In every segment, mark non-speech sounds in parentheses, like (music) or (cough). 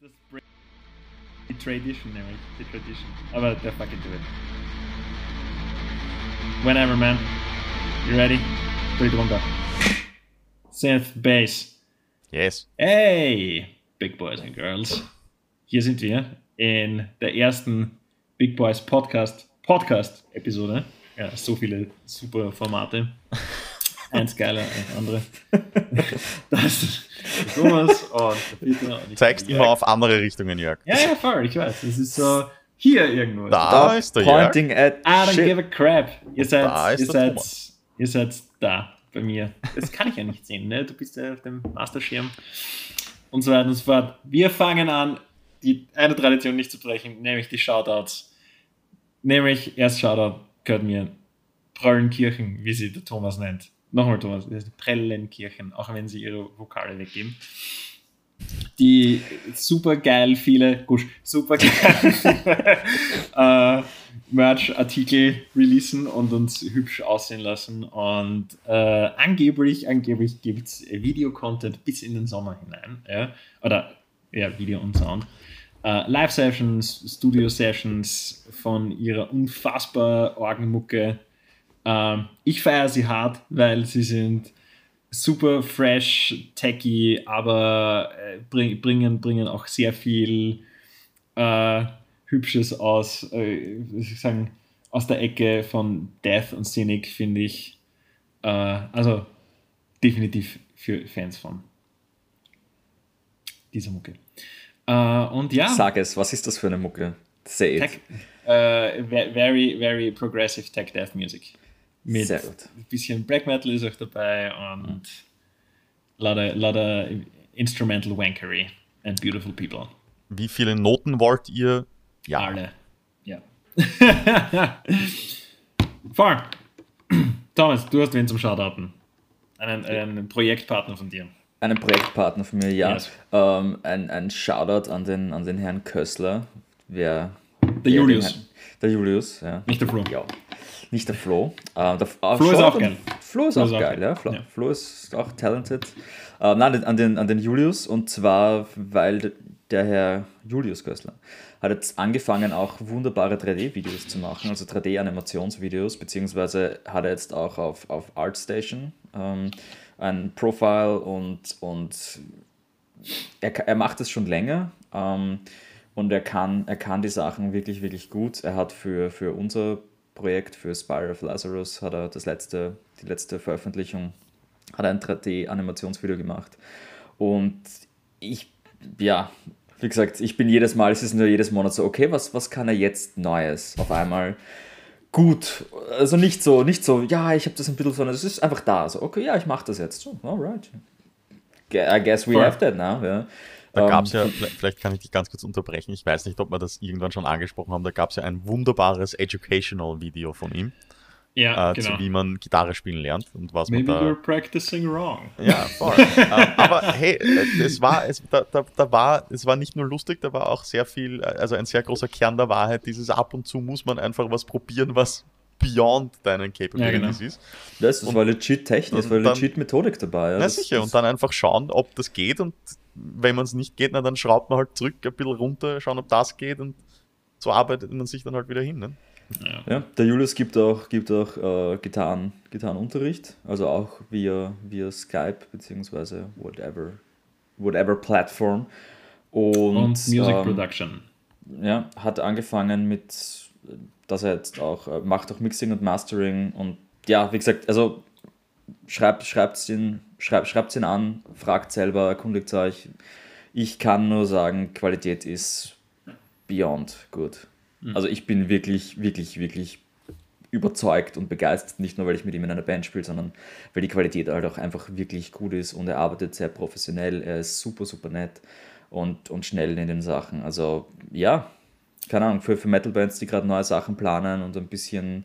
Das die Tradition, eh, nämlich. Die Tradition. Oh, Aber der fucking do it. Whenever, man. You ready? 3, 2, 1, go. Synth Bass. Yes. Hey, Big Boys and Girls. Hier sind wir in der ersten Big Boys Podcast Podcast Episode. Eh? Ja, so viele super Formate. (laughs) Eins geiler als andere. (laughs) Das Thomas (laughs) und der Peter. Und Zeigst du bin mal Jörg. auf andere Richtungen, Jörg. Ja, ja, voll, ich weiß. Das ist so hier irgendwo. Da ist der Jörg. Pointing at I don't shit. give a crap. Ihr seid, da ist ihr der seid, Thomas. ihr seid da bei mir. Das kann ich ja nicht sehen, ne? Du bist ja auf dem Masterschirm und so weiter und so fort. Wir fangen an, die eine Tradition nicht zu brechen, nämlich die Shoutouts. Nämlich, erst Shoutout gehört mir Pröllenkirchen, wie sie der Thomas nennt. Nochmal Thomas, das heißt Prellenkirchen, auch wenn sie ihre Vokale weggeben. Die super geil viele, gusch, super geil (laughs) äh, Merch-Artikel releasen und uns hübsch aussehen lassen. Und äh, angeblich, angeblich gibt es Videocontent bis in den Sommer hinein. Ja? Oder ja, Video und Sound. Äh, Live-Sessions, Studio-Sessions von ihrer unfassbar Orgenmucke. Ähm, ich feiere sie hart, weil sie sind super fresh, techy, aber äh, bring, bringen, bringen auch sehr viel äh, Hübsches aus, äh, ich sagen, aus der Ecke von Death und Cynic, finde ich. Äh, also definitiv für Fans von dieser Mucke. Äh, und ja, Sag es, was ist das für eine Mucke? Say it. Tech, äh, ve- very, very progressive Tech Death Music. Mit Sehr gut. ein bisschen Black Metal ist auch dabei und lauter, lauter Instrumental Wankery and Beautiful People. Wie viele Noten wollt ihr? Ja. Alle. Ja. (laughs) Voll. (clears throat) Thomas, du hast wen zum Shoutouten? Einen, einen Projektpartner von dir. Einen Projektpartner von mir, ja. Yes. Ähm, ein, ein Shoutout an den, an den Herrn Kössler. Wer, Der wer Julius. den Herrn- Der Julius, ja. Nicht der Flo. Ja. Nicht der Flo. Ähm, der, ah, Flo ist Shoutout auch geil. Flo ist Flo auch ist geil, ja. Flo, Ja. Flo ist auch talented. Ähm, nein, an den, an den Julius und zwar, weil der Herr Julius Kössler hat jetzt angefangen, auch wunderbare 3D-Videos zu machen, also 3D-Animationsvideos, beziehungsweise hat er jetzt auch auf, auf ArtStation ähm, ein Profile und, und er, er macht es schon länger ähm, und er kann, er kann die Sachen wirklich, wirklich gut. Er hat für, für unser Projekt, für Spire of Lazarus, hat er das letzte, die letzte Veröffentlichung, hat er ein 3D-Animationsvideo gemacht. Und ich, ja, wie gesagt, ich bin jedes Mal, es ist nur jedes Monat so, okay, was, was kann er jetzt Neues auf einmal? Gut, also nicht so, nicht so, ja, ich habe das ein bisschen, sondern es ist einfach da. So, okay, ja, ich mache das jetzt. So, alright. I guess we have that now, ja. Da Ähm, gab es ja, vielleicht kann ich dich ganz kurz unterbrechen, ich weiß nicht, ob wir das irgendwann schon angesprochen haben, da gab es ja ein wunderbares Educational-Video von ihm, Ja, äh, genau. zu wie man Gitarre spielen lernt und was Maybe man da... you're practicing wrong. Ja, voll. (laughs) ähm, aber hey, äh, es war, es, da, da, da war, es war nicht nur lustig, da war auch sehr viel, äh, also ein sehr großer Kern der Wahrheit. Dieses ab und zu muss man einfach was probieren, was beyond deinen Capabilities genau. ist. Das, das war legit Technik, das und war dann- legit Methodik dabei. Ja. Na das, sicher, das, und dann einfach schauen, ob das geht und wenn man es nicht geht, na, dann schraubt man halt zurück, ein bisschen runter, schauen, ob das geht und so arbeitet man sich dann halt wieder hin. Ne? Ja, der Julius gibt auch, gibt auch äh, Gitarren, Gitarrenunterricht, also auch via, via Skype beziehungsweise whatever, whatever Plattform. Und, Und Music ähm, Production. ja, hat angefangen mit, dass er jetzt auch äh, macht auch Mixing und Mastering und ja, wie gesagt, also schreibt schreibt's ihn, schreibt ihn an, fragt selber, erkundigt euch. Ich kann nur sagen, Qualität ist beyond gut. Also ich bin wirklich, wirklich, wirklich überzeugt und begeistert, nicht nur weil ich mit ihm in einer Band spiele, sondern weil die Qualität halt auch einfach wirklich gut ist und er arbeitet sehr professionell, er ist super, super nett und, und schnell in den Sachen. Also ja, keine Ahnung, für, für Metal-Bands, die gerade neue Sachen planen und ein bisschen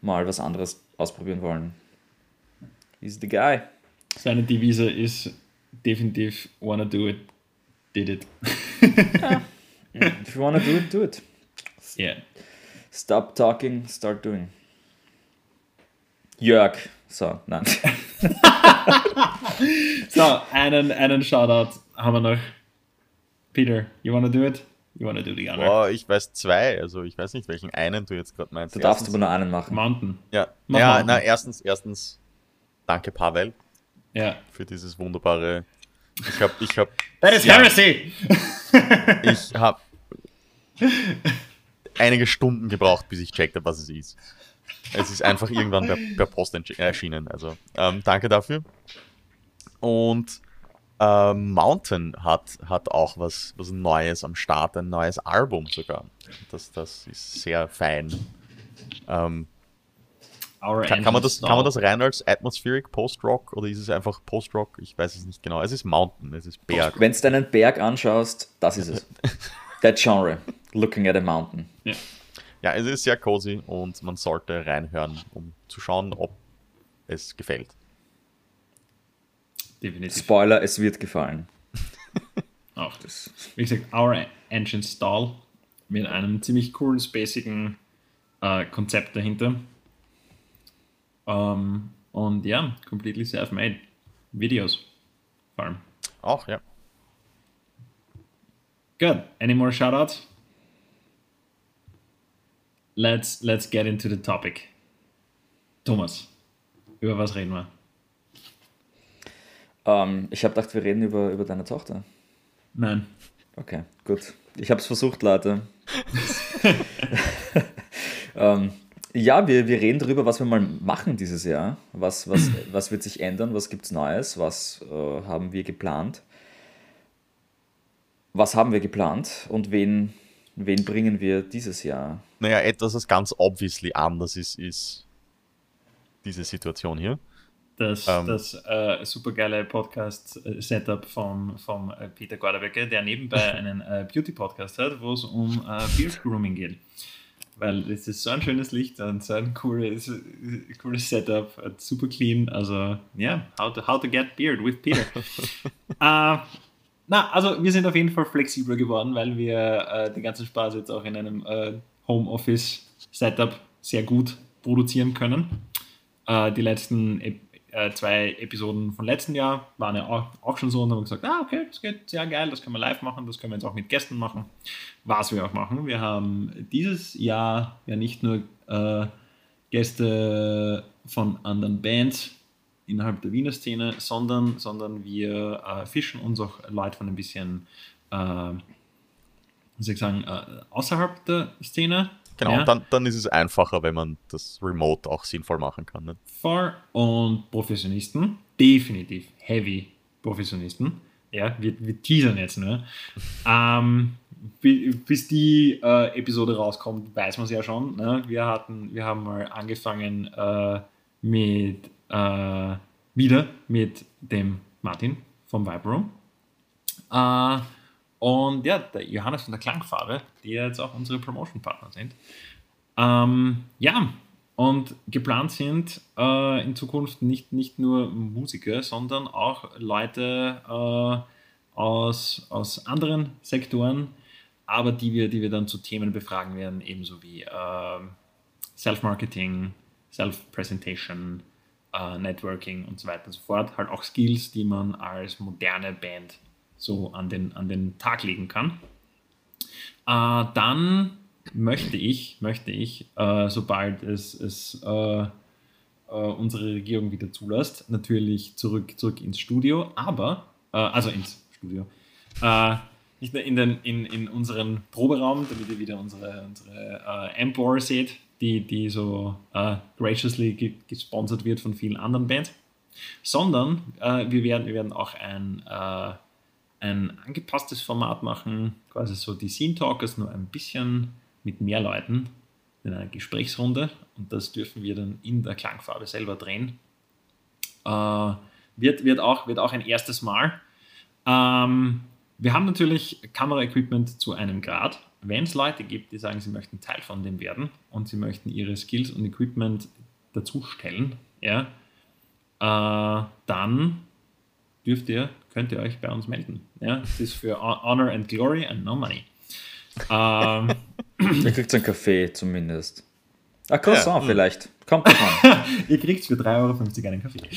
mal was anderes ausprobieren wollen. He's the guy. Seine Devise ist definitiv wanna do it, did it. (laughs) If you wanna do it, do it. Yeah. Stop talking, start doing. Jörg. So, nein. (laughs) So, einen, einen Shoutout haben wir noch. Peter, you wanna do it? You wanna do the honor? Boah, ich weiß zwei, also ich weiß nicht, welchen einen du jetzt gerade meinst. Du darfst Erstens- aber nur einen machen. Mountain. Ja, Mach ja mal. na, erstens, erstens, danke Pavel Ja. für dieses wunderbare. Ich habe, ich habe, That is Ja. heresy! (laughs) ich habe einige Stunden gebraucht, bis ich checkt habe, was es ist. Es ist einfach irgendwann per, per Post erschienen. Also ähm, danke dafür. Und ähm, Mountain hat, hat auch was, was Neues am Start, ein neues Album sogar. Das, das ist sehr fein. Ähm, Our kann, kann, man das, kann man das rein als Atmospheric Post-Rock oder ist es einfach Post-Rock? Ich weiß es nicht genau. Es ist Mountain, es ist Berg. Wenn du deinen Berg anschaust, das ist es. (laughs) That genre. Looking at a mountain. Ja. Ja, es ist sehr cozy und man sollte reinhören, um zu schauen, ob es gefällt. Definitiv. Spoiler, es wird gefallen. (laughs) Auch das. Wie gesagt, Our Engine Stall mit einem ziemlich coolen, spacigen äh, Konzept dahinter. Ähm, und ja, completely self-made. Videos. Vor allem. Auch, ja. Good. Any more shoutouts? Let's, let's get into the topic. Thomas, über was reden wir? Ähm, ich habe gedacht, wir reden über, über deine Tochter. Nein. Okay, gut. Ich habe es versucht, Leute. (laughs) (laughs) ähm, ja, wir, wir reden darüber, was wir mal machen dieses Jahr. Was, was, (clears throat) was wird sich ändern? Was gibt es Neues? Was äh, haben wir geplant? Was haben wir geplant? Und wen, wen bringen wir dieses Jahr? Naja, etwas, was ganz obviously anders ist, ist diese Situation hier. Das, Ähm. das äh, supergeile Podcast-Setup vom, vom äh, Peter Gordebecker, der nebenbei einen äh, Beauty-Podcast hat, wo es um äh, Beard Grooming geht. Weil es ist so ein schönes Licht und so ein cooles, cooles Setup, super clean. Also, ja, how, to, how to get beard with Peter. (laughs) äh, na, also wir sind auf jeden Fall flexibler geworden, weil wir äh, den ganzen Spaß jetzt auch in einem äh, Homeoffice-Setup sehr gut produzieren können. Die letzten Ep äh, zwei Episoden von letzten Jahr waren ja auch, auch schon so und haben gesagt, ah, okay, das geht sehr geil, das können wir live machen, das können wir jetzt auch mit Gästen machen. Was wir auch machen. Wir haben dieses Jahr ja nicht nur äh, Gäste von anderen Bands innerhalb der Wiener Szene, sondern, sondern wir äh, fischen uns auch Leute von ein bisschen, äh, wie soll ich sagen, äh, außerhalb der Szene. Genau, Ja. und dann, dann ist es einfacher, wenn man das Remote auch sinnvoll machen kann. Ne? Voll und Professionisten, definitiv heavy Professionisten. Ja, wir, wir teasern jetzt nur. (laughs) Ähm, bi- bis die äh, Episode rauskommt, weiß man es ja schon. Ne? Wir hatten, wir haben mal angefangen äh, mit äh, wieder mit dem Martin vom. Äh, und ja, der Johannes von der Klangfarbe, die jetzt auch unsere Promotion-Partner sind. Ähm, ja, und geplant sind äh, in Zukunft nicht, nicht nur Musiker, sondern auch Leute äh, aus, aus anderen Sektoren, aber die wir, die wir dann zu Themen befragen werden, ebenso wie ähm, Self-Marketing, Self-Presentation, äh, Networking und so weiter und so fort. Halt auch Skills, die man als moderne Band so an den, an den Tag legen kann. Äh, dann möchte ich, möchte ich, äh, sobald es, es äh, äh, unsere Regierung wieder zulässt, natürlich zurück, zurück ins Studio, aber, äh, also ins Studio, äh, nicht nur in, den, in, in unseren Proberaum, damit ihr wieder unsere, unsere äh, Empor seht, die, die so graciously ge gesponsert wird von vielen anderen Bands, sondern wir, werden, wir werden auch ein, ein angepasstes Format machen, quasi so die Scene Talkers, nur ein bisschen mit mehr Leuten in einer Gesprächsrunde und das dürfen wir dann in der Klangfarbe selber drehen. Äh, wird, wird, auch, wird auch ein erstes Mal. Ähm, wir haben natürlich Kameraequipment zu einem Grad. Wenn es Leute gibt, die sagen, sie möchten Teil von dem werden und sie möchten ihre Skills und Equipment dazustellen, ja, äh, dann dürft ihr, könnt ihr euch bei uns melden. Ja, das ist für Honor and Glory and no money. Ähm, Ihr kriegt so einen Kaffee zumindest. Ah, Croissant Ja, vielleicht. Kommt an. (laughs) ihr kriegt für 3,50 Euro einen Kaffee. (laughs)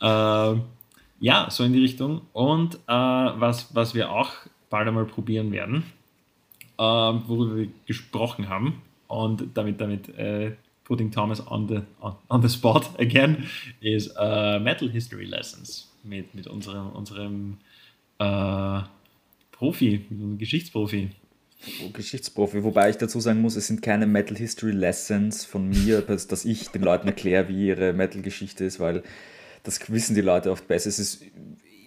ähm, ja, so in die Richtung. Und äh, was, was wir auch bald einmal probieren werden, äh, worüber wir gesprochen haben, und damit, damit äh, putting Thomas on the, on, on the spot again, ist uh, Metal History Lessons mit, mit unserem, unserem uh, Profi, Geschichtsprofi. Geschichtsprofi, wobei ich dazu sagen muss, es sind keine Metal History Lessons von mir, dass, dass ich den Leuten erkläre, wie ihre Metal-Geschichte ist, weil das wissen die Leute oft besser. Es ist,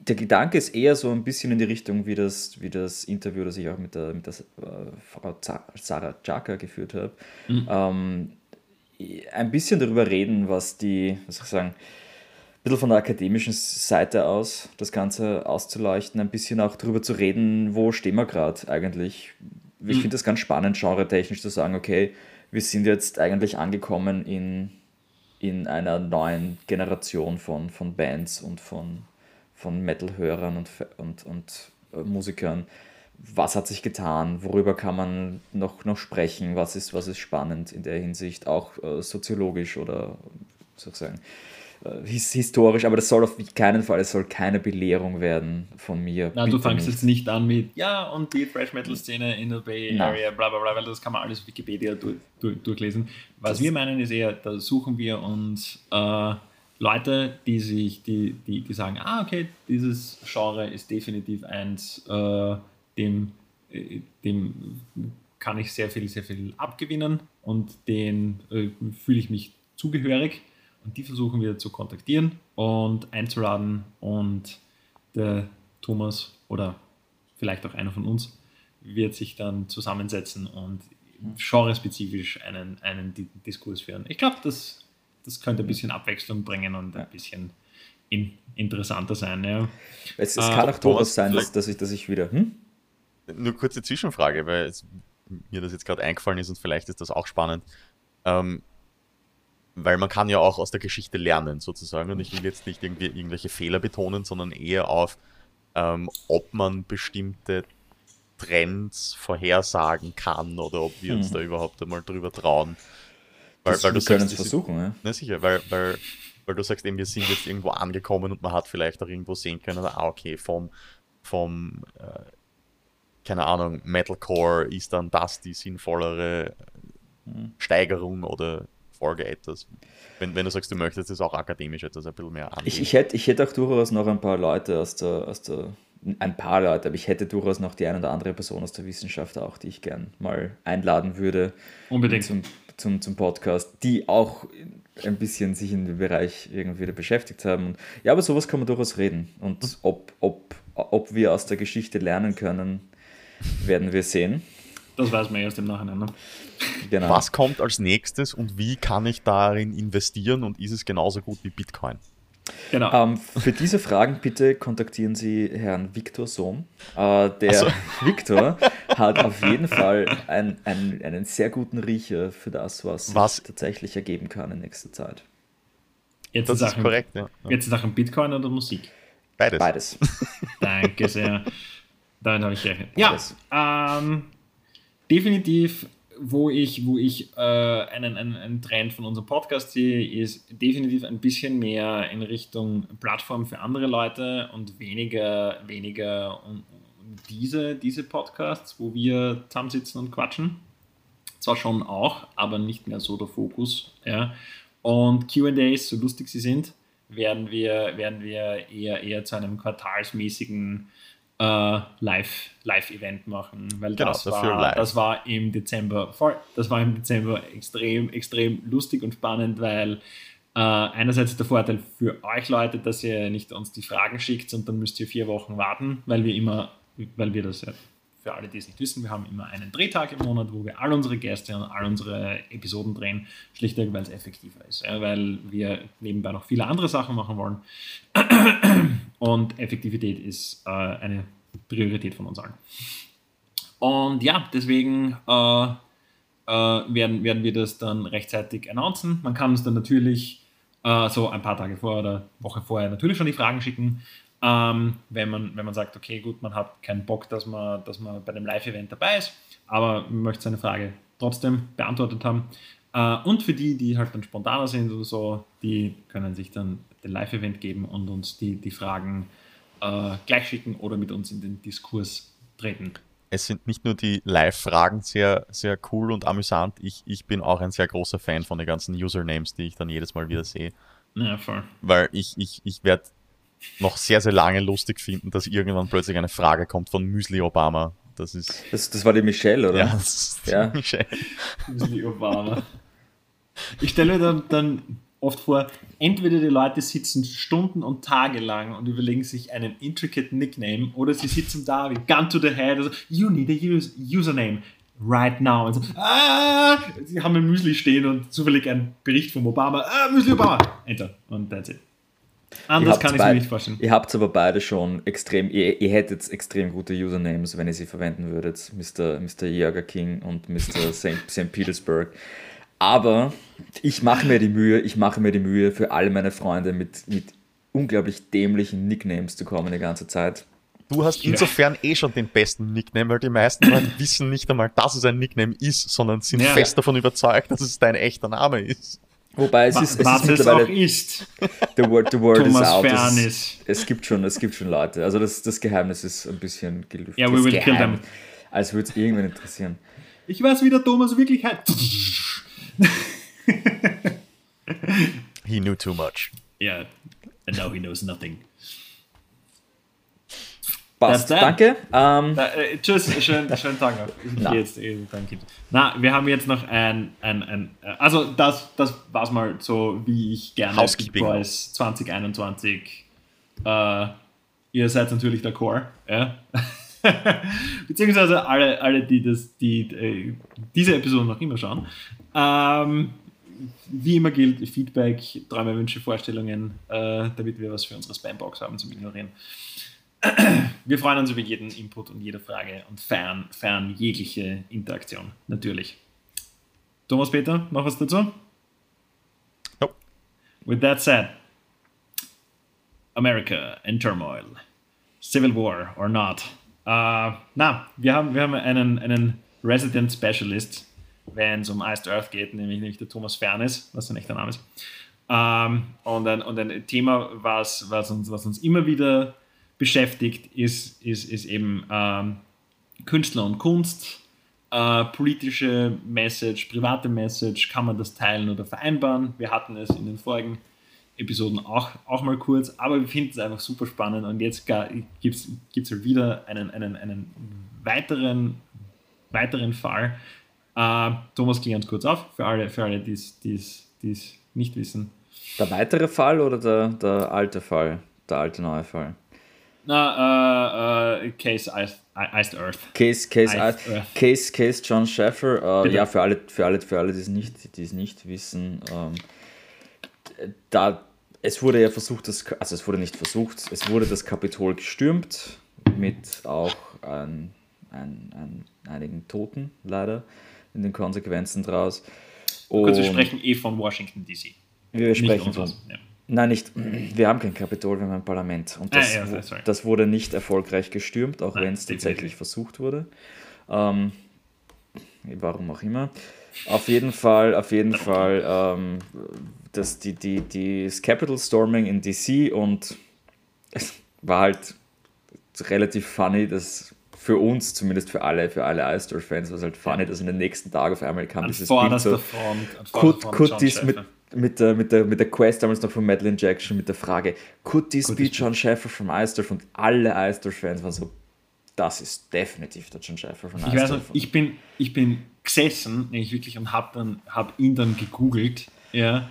der Gedanke ist eher so ein bisschen in die Richtung, wie das, wie das Interview, das ich auch mit der, mit der äh, Frau Sarah Jaka geführt habe. Mhm. Ähm, ein bisschen darüber reden, was die, was soll ich sagen, ein bisschen von der akademischen Seite aus das Ganze auszuleuchten, ein bisschen auch darüber zu reden, wo stehen wir gerade eigentlich. Ich mhm. finde das ganz spannend, genre-technisch zu sagen, okay, wir sind jetzt eigentlich angekommen in, in einer neuen Generation von, von Bands und von, von Metal-Hörern und, und, und äh, Musikern. Was hat sich getan? Worüber kann man noch, noch sprechen? Was ist, was ist spannend in der Hinsicht, auch äh, soziologisch oder sozusagen äh, historisch, aber das soll auf keinen Fall, es soll keine Belehrung werden von mir. Na, du fängst nicht. jetzt nicht an mit, ja, und die Thrash Metal Szene in der Bay Area, bla bla bla, weil das kann man alles Wikipedia durch, durch, durchlesen. Was das wir meinen ist eher, da suchen wir uns äh, Leute, die sich, die, die, die sagen, ah, okay, dieses Genre ist definitiv eins, äh, dem, äh, dem kann ich sehr viel, sehr viel abgewinnen und den äh, fühle ich mich zugehörig und die versuchen wir zu kontaktieren und einzuladen und der Thomas oder vielleicht auch einer von uns wird sich dann zusammensetzen und genrespezifisch einen, einen Diskurs führen. Ich glaube, das, das könnte ein bisschen Abwechslung bringen und ein bisschen in, interessanter sein. Ja. Es, es kann äh, auch durchaus sein, dass, dass, ich, dass ich wieder. Hm? Nur kurze Zwischenfrage, weil es, mir das jetzt gerade eingefallen ist und vielleicht ist das auch spannend. Ähm, weil man kann ja auch aus der Geschichte lernen, sozusagen. Und ich will jetzt nicht irgendwie irgendwelche Fehler betonen, sondern eher auf, ähm, ob man bestimmte Trends vorhersagen kann oder ob wir uns mhm. da überhaupt einmal drüber trauen. Weil, das, weil wir können es versuchen, ja. Na sicher, weil, weil, weil du sagst eben, wir sind jetzt irgendwo angekommen und man hat vielleicht auch irgendwo sehen können, ah, okay, vom, vom äh, keine Ahnung, Metalcore ist dann das die sinnvollere mhm. Steigerung oder Folge etwas. Wenn, wenn du sagst, du möchtest es auch akademisch etwas ein bisschen mehr angehen. Ich, ich, hätte, ich hätte auch durchaus noch ein paar Leute aus der, aus der, ein paar Leute, aber ich hätte durchaus noch die eine oder andere Person aus der Wissenschaft auch, die ich gern mal einladen würde. Unbedingt. Zum, zum, zum Podcast, die auch ein bisschen sich in dem Bereich irgendwie beschäftigt haben. Ja, aber sowas kann man durchaus reden. Und mhm. ob, ob, ob wir aus der Geschichte lernen können, werden wir sehen. Das weiß man erst im Nachhinein. Ne? Genau. Was kommt als nächstes und wie kann ich darin investieren und ist es genauso gut wie Bitcoin? Genau. Ähm, für diese Fragen bitte kontaktieren Sie Herrn Viktor Sohm. Äh, der so. (laughs) Viktor hat auf jeden Fall ein, ein, einen sehr guten Riecher für das, was, was? sich tatsächlich ergeben kann in nächster Zeit. Jetzt das ist Sachen, korrekt, ja. Jetzt Sachen Bitcoin oder Musik? Beides. Beides. Danke sehr. Damit habe ich gerechnet. Ja, ähm, definitiv, wo ich, wo ich äh, einen, einen, einen Trend von unserem Podcast sehe, ist definitiv ein bisschen mehr in Richtung Plattform für andere Leute und weniger, weniger um, um diese, diese Podcasts, wo wir zusammensitzen und quatschen. Zwar schon auch, aber nicht mehr so der Fokus. Ja. Und QAs, so lustig sie sind, werden wir, werden wir eher, eher zu einem quartalsmäßigen äh, Live, Live-Event machen, weil genau, das, war, das war im Dezember voll, das war im Dezember extrem, extrem lustig und spannend, weil äh, einerseits der Vorteil für euch Leute, dass ihr nicht uns die Fragen schickt und dann müsst ihr vier Wochen warten, weil wir immer, weil wir das ja für alle, die es nicht wissen, wir haben immer einen Drehtag im Monat, wo wir all unsere Gäste und all unsere Episoden drehen, schlichtweg, weil es effektiver ist, ja, weil wir nebenbei noch viele andere Sachen machen wollen. Und Effektivität ist äh, eine Priorität von uns allen. Und ja, deswegen äh, äh, werden, werden wir das dann rechtzeitig announcen. Man kann uns dann natürlich äh, so ein paar Tage vorher oder Woche vorher natürlich schon die Fragen schicken. Ähm, wenn, man, wenn man sagt, okay, gut, man hat keinen Bock, dass man, dass man bei dem Live-Event dabei ist, aber man möchte seine Frage trotzdem beantwortet haben, äh, und für die, die halt dann spontaner sind oder so, die können sich dann den Live-Event geben und uns die, die Fragen äh, gleich schicken oder mit uns in den Diskurs treten. Es sind nicht nur die Live-Fragen sehr, sehr cool und amüsant. Ich, ich bin auch ein sehr großer Fan von den ganzen Usernames, die ich dann jedes Mal wieder sehe. Ja, voll. Weil ich, ich, ich werde noch sehr, sehr lange lustig finden, dass irgendwann plötzlich eine Frage kommt von Müsli Obama. Das ist. Das, das war die Michelle, oder? Ja, das ist die Ja. Michelle. Müsli Obama. Ich stelle mir dann, dann oft vor, entweder die Leute sitzen Stunden und Tage lang und überlegen sich einen intricate Nickname oder sie sitzen da wie Gun to the Head, also you need a use, Username right now. Und so, ah, sie haben ein Müsli stehen und zufällig ein Bericht vom Obama, ah, Müsli Obama, enter und that's it. Anders Ihr kann ich mir nicht vorstellen. Ihr habt aber beide schon extrem, ihr, ihr hättet extrem gute Usernames, wenn ihr sie verwenden würdet. Mr. Mr. Jäger King und Mr. St. St. Petersburg. Aber ich mache mir die Mühe, ich mache mir die Mühe, für alle meine Freunde mit, mit unglaublich dämlichen Nicknames zu kommen die ganze Zeit. Du hast insofern eh schon den besten Nickname, weil die meisten Leute wissen nicht einmal, dass es ein Nickname ist, sondern sind Ja. fest davon überzeugt, dass es dein echter Name ist. Wobei es ist, es Was ist es auch mittlerweile, ist. the word, the word Thomas is out. Es, Fernis. es, gibt schon, es gibt schon Leute. Also das, das Geheimnis ist ein bisschen gelüftet. Ja, we Das will kill Geheim- them. Als würde es irgendwen interessieren. Ich weiß, wie der Thomas wirklich heißt. He knew too much. Ja, and now he knows nothing. Passt, danke. Ähm, Na, äh, tschüss, (laughs) schönen, schönen Tag noch. Ich Na. gehe jetzt, danke. Na, wir haben jetzt noch ein, ein, ein äh, also das, das war's mal so, wie ich gerne Housekeeping. Big Boys 2021, äh, ihr seid natürlich der Core, ja. (laughs) Beziehungsweise alle, alle die, das, die äh, diese Episode noch immer schauen. Ähm, wie immer gilt, Feedback, Träume, Wünsche, Vorstellungen, äh, damit wir was für unsere Spambox haben zum Ignorieren. Wir freuen uns über jeden Input und jede Frage und fern, fern jegliche Interaktion, natürlich. Thomas Peter, noch was dazu? Nope. With that said, America in turmoil. Civil War or not. Äh, na, wir haben, wir haben einen, einen Resident Specialist, wenn es um Iced Earth geht, nämlich, nämlich der Thomas Fernes, was sein echter Name ist. Ähm, und, ein, und ein Thema, was, was, uns, was uns immer wieder beschäftigt, ist, ist, ist eben ähm, Künstler und Kunst, äh, politische Message, private Message, kann man das teilen oder vereinbaren? Wir hatten es in den vorigen Episoden auch, auch mal kurz, aber wir finden es einfach super spannend und jetzt gibt es halt wieder einen, einen, einen weiteren, weiteren Fall. Äh, Thomas, klär uns kurz auf, für alle, für alle die es nicht wissen. der weitere Fall oder der, der alte Fall? Der alte neue Fall? Na, äh, äh, Case Iced, Iced Earth. Case, Case, Iced Case, Earth. Case, Case John Schaffer. Äh, ja, für alle, für alle, für alle die es nicht, die es nicht wissen. Ähm, da, es wurde ja versucht, das, also es wurde nicht versucht, es wurde das Kapitol gestürmt mit auch ein, ein, ein, einigen Toten leider in den Konsequenzen draus. Kurz, wir Und sprechen eh von Washington DC. wir sprechen von. Ja. Nein, nicht. Wir haben kein Kapitol, wir haben ein Parlament. Und das, Ah, ja, das wurde nicht erfolgreich gestürmt, auch wenn es tatsächlich versucht wurde. Ähm, warum auch immer. Auf jeden Fall, auf jeden Fall, ähm, das, die, die, die, das Capitol Storming in DC und es war halt relativ funny, dass für uns, zumindest für alle, für alle Ice-Store-Fans, war es halt funny, dass in den nächsten Tagen auf einmal kam An dieses Bild so, Could, could this mit. Mit, der, mit, der, mit der Quest damals noch von Madeline Jackson mit der Frage, could this Could be John Schäfer from Eisdorf? Und alle Eisdorf-Fans waren so, das ist definitiv der John Schäfer von Ich weiß noch, Eisdorf. ich bin, ich bin gesessen, nämlich wirklich, und habe dann, hab ihn dann gegoogelt, ja,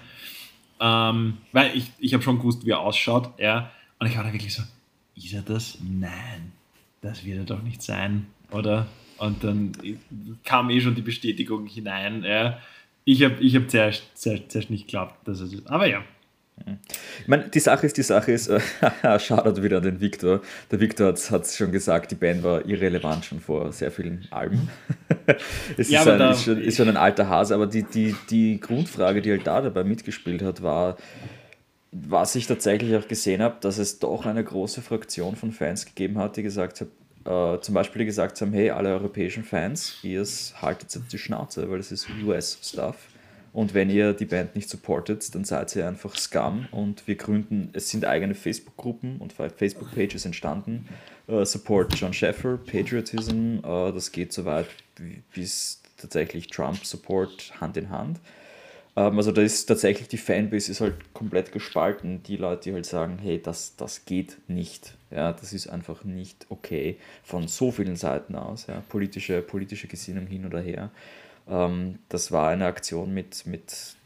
ähm, weil ich, ich habe schon gewusst, wie er ausschaut, ja, und ich war da wirklich so, ist er das? Nein, das wird er doch nicht sein, oder? Und dann kam eh schon die Bestätigung hinein, ja. Ich habe ich hab zuerst, zuerst, zuerst nicht geglaubt, dass das ist. Aber ja, Ich meine, die Sache ist, die Sache ist, äh, (laughs) Shoutout wieder an den Victor. Der Victor hat es schon gesagt, die Band war irrelevant schon vor sehr vielen Alben. (laughs) es Ja, ist, ein, ist, schon, ist schon ein alter Hase, aber die, die, die Grundfrage, die halt da dabei mitgespielt hat, war, was ich tatsächlich auch gesehen habe, dass es doch eine große Fraktion von Fans gegeben hat, die gesagt haben, äh, zum Beispiel gesagt haben, hey, alle europäischen Fans, ihr haltet jetzt die Schnauze, weil das ist US-Stuff Und wenn ihr die Band nicht supportet, dann seid ihr einfach Scum und wir gründen, es sind eigene Facebook-Gruppen und Facebook-Pages entstanden. Uh, Support John Sheffer, Patriotism, uh, das geht so weit bis tatsächlich Trump-Support Hand in Hand. Um, also da ist tatsächlich die Fanbase ist halt komplett gespalten. Die Leute, die halt sagen, hey, das, das geht nicht. Ja, das ist einfach nicht okay von so vielen Seiten aus. Ja, politische, politische Gesinnung hin oder her. Ähm, das war eine Aktion mit, mit,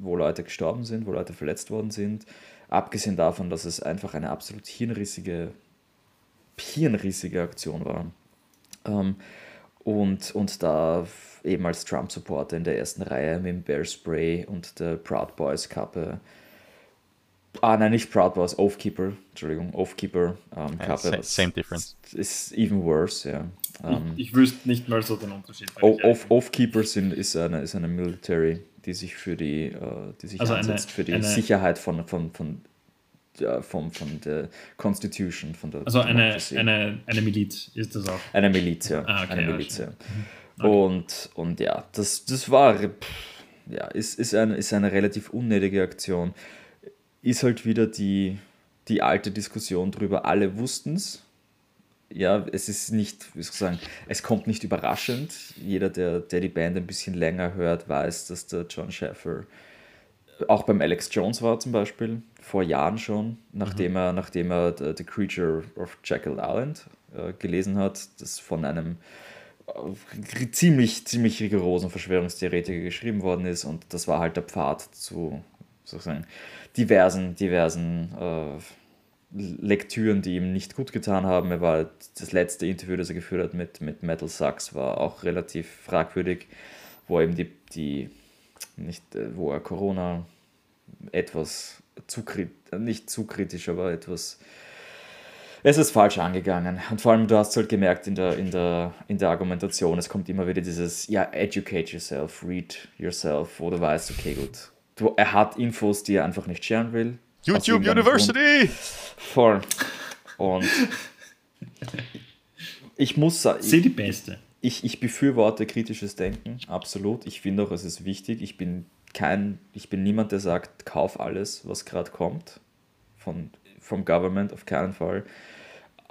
wo Leute gestorben sind, wo Leute verletzt worden sind. Abgesehen davon, dass es einfach eine absolut hirnrissige, hirnrissige Aktion war. Ähm, und, und da eben als Trump-Supporter in der ersten Reihe mit dem Bear Spray und der Proud Boys Kappe. Ah, nein, nicht Proud Boys, Oathkeeper, Entschuldigung, Oathkeeper ähm. Yeah, same difference. Ist even worse, ja. Ähm, ich, ich, wüsste nicht mal so den Unterschied. Oath, Oathkeeper sind, ist, eine, ist eine Military, die sich für die, uh, die sich also einsetzt eine, für die eine, Sicherheit von, von, von, ja, von, von der Constitution, von der Also eine, eine, eine Miliz ist das auch? Eine Miliz, ja. Ah, okay, eine Miliz, ja. Mhm. Okay. Und, und ja, das, das war, ja, ist, ist, eine, ist eine relativ unnötige Aktion. Ist halt wieder die, die alte Diskussion drüber, alle wussten es, ja, es ist nicht, wie soll ich sagen, es kommt nicht überraschend. Jeder, der, der die Band ein bisschen länger hört, weiß, dass der John Sheffer auch beim Alex Jones war zum Beispiel, vor Jahren schon, nachdem mhm. er, nachdem er The, The Creature of Jekyll Island äh, gelesen hat, das von einem äh, ziemlich, ziemlich rigorosen Verschwörungstheoretiker geschrieben worden ist und das war halt der Pfad zu sozusagen diversen, diversen äh, Lektüren, die ihm nicht gut getan haben. Er das letzte Interview, das er geführt hat mit, mit Metal Sucks, war auch relativ fragwürdig, wo eben die, die nicht, äh, wo er Corona etwas zu nicht zu kritisch, aber etwas es ist falsch angegangen. Und vor allem, du hast halt gemerkt in der, in der, in der Argumentation, es kommt immer wieder dieses, ja, educate yourself, read yourself, wo du weißt, okay, gut. Du, er hat Infos, die er einfach nicht sharen will. YouTube University! Voll. Und ich muss sagen. Sie die Beste. Ich, ich befürworte kritisches Denken, absolut. Ich finde auch, es ist wichtig. Ich bin kein, ich bin niemand, der sagt, kauf alles, was gerade kommt. Von, vom Government auf keinen Fall.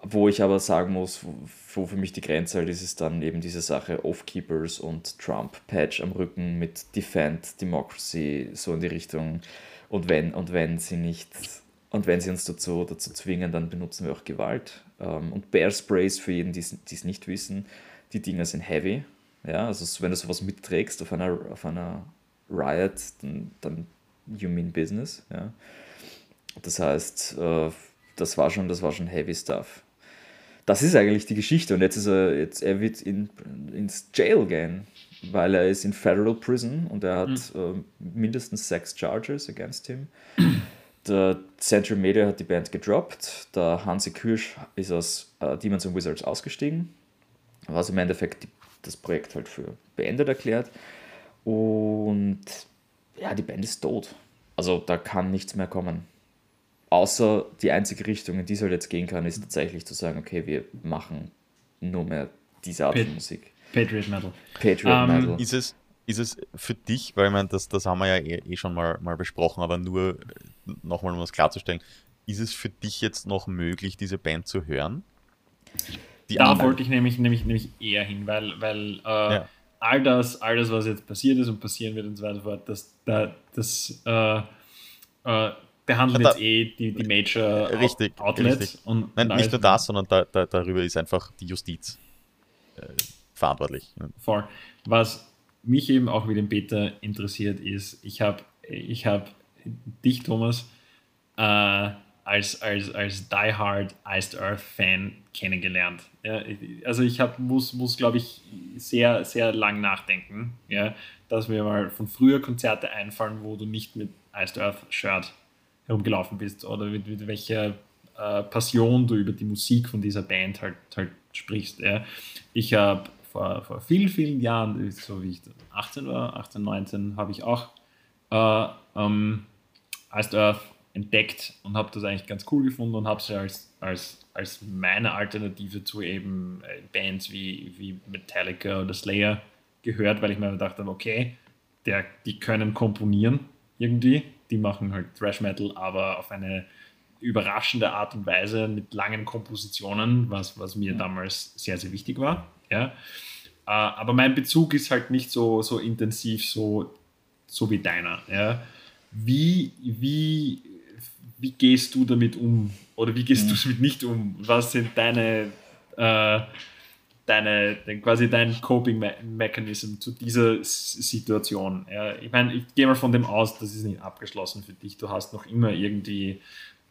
Wo ich aber sagen muss, wo für mich die Grenze halt ist, ist dann eben diese Sache Off-Keepers und Trump-Patch am Rücken mit Defend Democracy, so in die Richtung. Und wenn, und wenn sie nicht, und wenn sie uns dazu, dazu zwingen, dann benutzen wir auch Gewalt. Ähm, und Bear Sprays, für jeden, die es nicht wissen, die Dinger sind heavy. Ja, also wenn du sowas mitträgst auf einer, auf einer Riot, dann, dann you mean business. Ja. Das heißt, äh, das war schon, das war schon heavy stuff. Das ist eigentlich die Geschichte und jetzt ist er, jetzt, er wird in, ins Jail gehen weil er ist in Federal Prison und er hat mhm. äh, mindestens sechs Charges against him. Der Central Media hat die Band gedroppt. Der Hansi Kirsch ist aus äh, Demons and Wizards ausgestiegen, was im Endeffekt die, das Projekt halt für beendet erklärt. Und ja, die Band ist tot. Also da kann nichts mehr kommen. Außer die einzige Richtung, in die es halt jetzt gehen kann, ist tatsächlich zu sagen, okay, wir machen nur mehr diese Art von Musik. Patriot Metal. Patriot um, ähm, Metal. Ist es, ist es für dich, weil ich meine, das, das haben wir ja eh, eh schon mal, mal besprochen, aber nur nochmal, um das klarzustellen, ist es für dich jetzt noch möglich, diese Band zu hören? Die da wollte ich nämlich, nämlich, nämlich eher hin, weil, weil äh, ja. all, das, all das, was jetzt passiert ist und passieren wird und so weiter fort, das, das, das äh, äh, behandeln jetzt eh die, die Major richtig, Outlets. Richtig. Und, Nein, nicht nur das, sondern da, da, darüber ist einfach die Justiz äh, verantwortlich. Voll. Was mich eben auch mit dem Beta interessiert ist, ich habe ich hab dich, Thomas, äh, als, als, als Die-Hard Iced Earth Fan kennengelernt. Ja, also ich hab, muss, muss glaube ich, sehr, sehr lang nachdenken, ja, dass mir mal von früher Konzerte einfallen, wo du nicht mit Iced Earth Shirt herumgelaufen bist oder mit, mit welcher äh, Passion du über die Musik von dieser Band halt, halt sprichst. Ja. Ich habe vor, vor vielen, vielen Jahren, so wie ich 18 war, 18, 19, habe ich auch äh, ähm, Iced Earth entdeckt und habe das eigentlich ganz cool gefunden und habe sie als, als, als meine Alternative zu eben äh, Bands wie, wie Metallica oder Slayer gehört, weil ich mir gedacht habe, okay, der, die können komponieren irgendwie. Die machen halt Thrash Metal, aber auf eine überraschende Art und Weise mit langen Kompositionen, was, was mir damals sehr, sehr wichtig war. Ja. Äh, aber mein Bezug ist halt nicht so, so intensiv, so, so wie deiner. Ja. Wie, wie, wie gehst du damit um? Oder wie gehst mhm. du damit nicht um? Was sind deine, äh, deine quasi dein Coping Mechanism zu dieser Situation? Ja, ich meine, ich gehe mal von dem aus, das ist nicht abgeschlossen für dich. Du hast noch immer irgendwie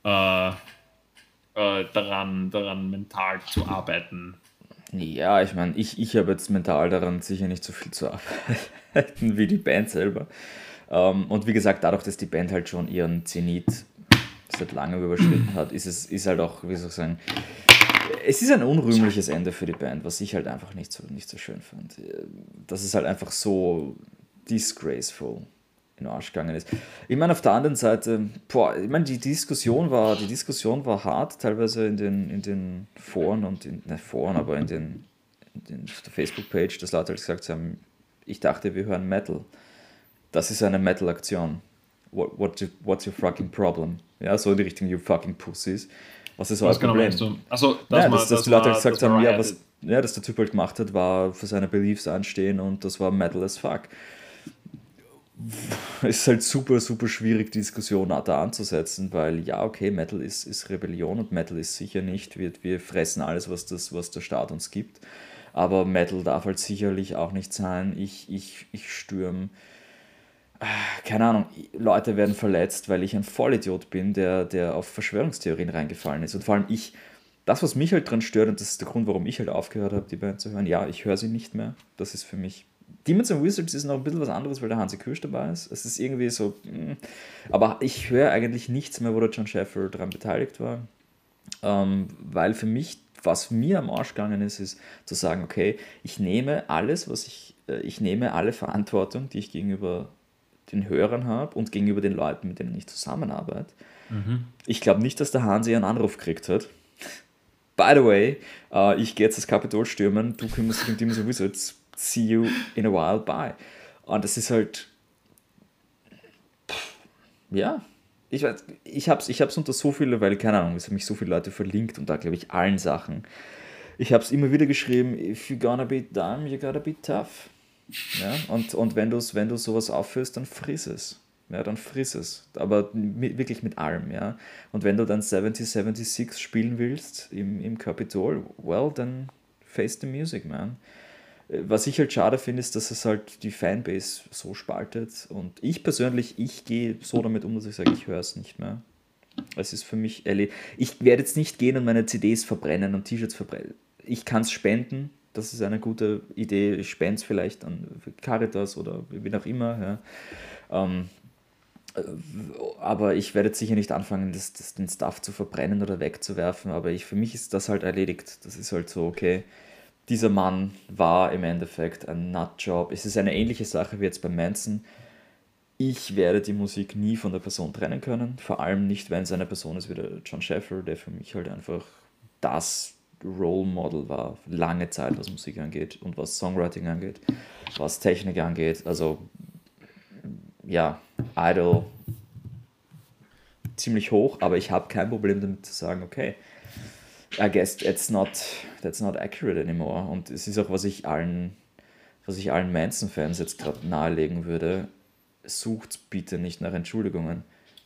äh, äh, daran, daran mental zu arbeiten. Ja, ich meine, ich, ich habe jetzt mental daran sicher nicht so viel zu (laughs) arbeiten wie die Band selber. Ähm, und wie gesagt, dadurch, dass die Band halt schon ihren Zenit seit langem überschritten hat, ist es ist halt auch, wie soll ich sagen, es ist ein unrühmliches Ende für die Band, was ich halt einfach nicht so, nicht so schön fand. Das ist halt einfach so disgraceful in den Arsch gegangen ist. Ich meine, auf der anderen Seite, boah, ich meine, die Diskussion war, die Diskussion war hart, teilweise in den, in den Foren und in, nicht Foren, aber in den, in den der Facebook-Page, dass Leute halt gesagt haben, ich dachte, wir hören Metal. Das ist eine Metal-Aktion. What, what, what's your fucking problem? Ja, so in die Richtung, you fucking pussies. Was ist euer genau Problem? Genau also, das ja, dass, dass die Leute halt gesagt haben, ja, was, ja, dass der Typ halt gemacht hat, war für seine Beliefs anstehen und das war Metal as fuck. Es ist halt super, super schwierig, die Diskussion da anzusetzen, weil ja, okay, Metal ist, ist Rebellion und Metal ist sicher nicht, wir, wir fressen alles, was, das, was der Staat uns gibt. Aber Metal darf halt sicherlich auch nicht sein, ich, ich, ich stürme keine Ahnung, Leute werden verletzt, weil ich ein Vollidiot bin, der, der auf Verschwörungstheorien reingefallen ist. Und vor allem ich, das, was mich halt dran stört, und das ist der Grund, warum ich halt aufgehört habe, die Band zu hören, ja, ich höre sie nicht mehr. Das ist für mich. Demons and Wizards ist noch ein bisschen was anderes, weil der Hansi Kirsch dabei ist. Es ist irgendwie so. Mm, aber ich höre eigentlich nichts mehr, wo der John Sheffer daran beteiligt war. Ähm, weil für mich, was mir am Arsch gegangen ist, ist zu sagen, okay, ich nehme alles, was ich. Äh, ich nehme alle Verantwortung, die ich gegenüber den Hörern habe und gegenüber den Leuten, mit denen ich zusammenarbeite. Mhm. Ich glaube nicht, dass der Hansi einen Anruf gekriegt hat. By the way, uh, ich gehe jetzt das Kapitol stürmen, du kümmerst dich um Demons Wizards, see you in a while, bye. Und das ist halt, ja, ich weiß, ich habe es ich hab's unter so viele, weil, keine Ahnung, es haben mich so viele Leute verlinkt und da glaube ich allen Sachen. Ich habe es immer wieder geschrieben, if you're gonna be dumb, you gotta be tough. Ja? Und, und wenn, du's, wenn du sowas aufführst, dann friss es. Ja, dann friss es. Aber mit, wirklich mit allem, ja. Und wenn du dann 7076 spielen willst im, im Capitol, well, dann face the music, man. Was ich halt schade finde, ist, dass es halt die Fanbase so spaltet. Und ich persönlich, ich gehe so damit um, dass ich sage, ich höre es nicht mehr. Es ist für mich erledigt. Ich werde jetzt nicht gehen und meine CDs verbrennen und T-Shirts verbrennen. Ich kann es spenden, das ist eine gute Idee. Ich spende es vielleicht an Caritas oder wie auch immer. Ja. Ähm, äh, aber ich werde sicher nicht anfangen, das, das, den Stuff zu verbrennen oder wegzuwerfen. Aber ich, für mich ist das halt erledigt. Das ist halt so, okay, dieser Mann war im Endeffekt ein Nutjob. Es ist eine ähnliche Sache wie jetzt bei Manson. Ich werde die Musik nie von der Person trennen können. Vor allem nicht, wenn es eine Person ist wie der John Sheffer, der für mich halt einfach das Role Model war, lange Zeit, was Musik angeht und was Songwriting angeht, was Technik angeht. Also, ja, Idol ziemlich hoch, aber ich habe kein Problem damit zu sagen, okay, I guess that's not, that's not accurate anymore. Und es ist auch, was ich allen, was ich allen Manson-Fans jetzt gerade nahelegen würde, sucht bitte nicht nach Entschuldigungen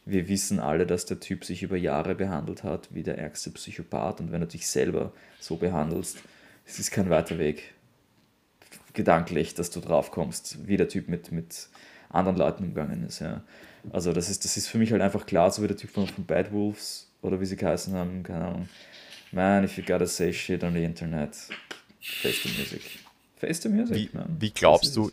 wir wissen alle, dass der Typ sich über Jahre behandelt hat wie der ärgste Psychopath und wenn du dich selber so behandelst, es ist kein weiter Weg gedanklich, dass du drauf kommst, wie der Typ mit, mit anderen Leuten umgegangen ist. Ja. Also das ist, das ist für mich halt einfach klar, so wie der Typ von, von Bad Wolves oder wie sie geheißen haben, keine Ahnung. Man, if you gotta say shit on the internet, face the music. Face the music, wie, man. Wie glaubst du,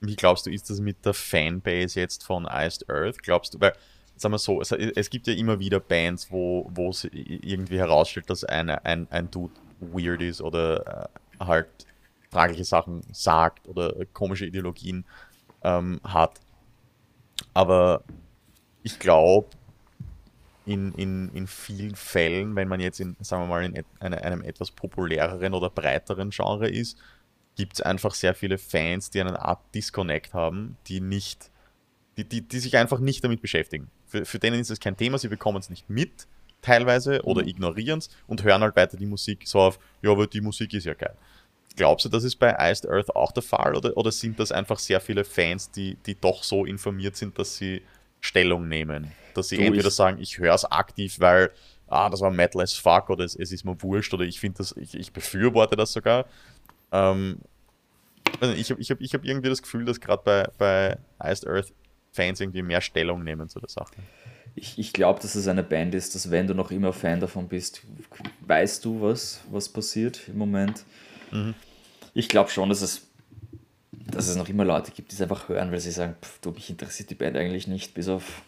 wie glaubst du, ist das mit der Fanbase jetzt von Iced Earth? Glaubst du, weil sagen wir so, es, es, gibt ja immer wieder Bands, wo, wo es irgendwie herausstellt, dass eine, ein, ein Dude weird ist oder äh, halt fragliche Sachen sagt oder komische Ideologien ähm, hat. Aber ich glaube, in, in, in vielen Fällen, wenn man jetzt in, sagen wir mal, in eine, einem etwas populäreren oder breiteren Genre ist, gibt es einfach sehr viele Fans, die eine Art Disconnect haben, die nicht, die, die, die sich einfach nicht damit beschäftigen. Für, für denen ist es kein Thema, sie bekommen es nicht mit, teilweise, oder mhm. ignorieren es und hören halt weiter die Musik so auf, ja, aber die Musik ist ja geil. Glaubst du, das ist bei Iced Earth auch der Fall oder, oder sind das einfach sehr viele Fans, die, die doch so informiert sind, dass sie Stellung nehmen? Dass sie du, entweder ich sagen, ich höre es aktiv, weil ah, das war Metal as fuck oder es, es ist mir wurscht oder ich finde das, ich, ich befürworte das sogar. Ähm, ich habe ich hab, ich hab irgendwie das Gefühl, dass gerade bei, bei Iced Earth Fans irgendwie mehr Stellung nehmen zu der Sache. Ich, ich glaube, dass es eine Band ist, dass wenn du noch immer Fan davon bist, weißt du, was, was passiert im Moment. Mhm. Ich glaube schon, dass es, dass es noch immer Leute gibt, die es einfach hören, weil sie sagen, pff, du, mich interessiert die Band eigentlich nicht, bis auf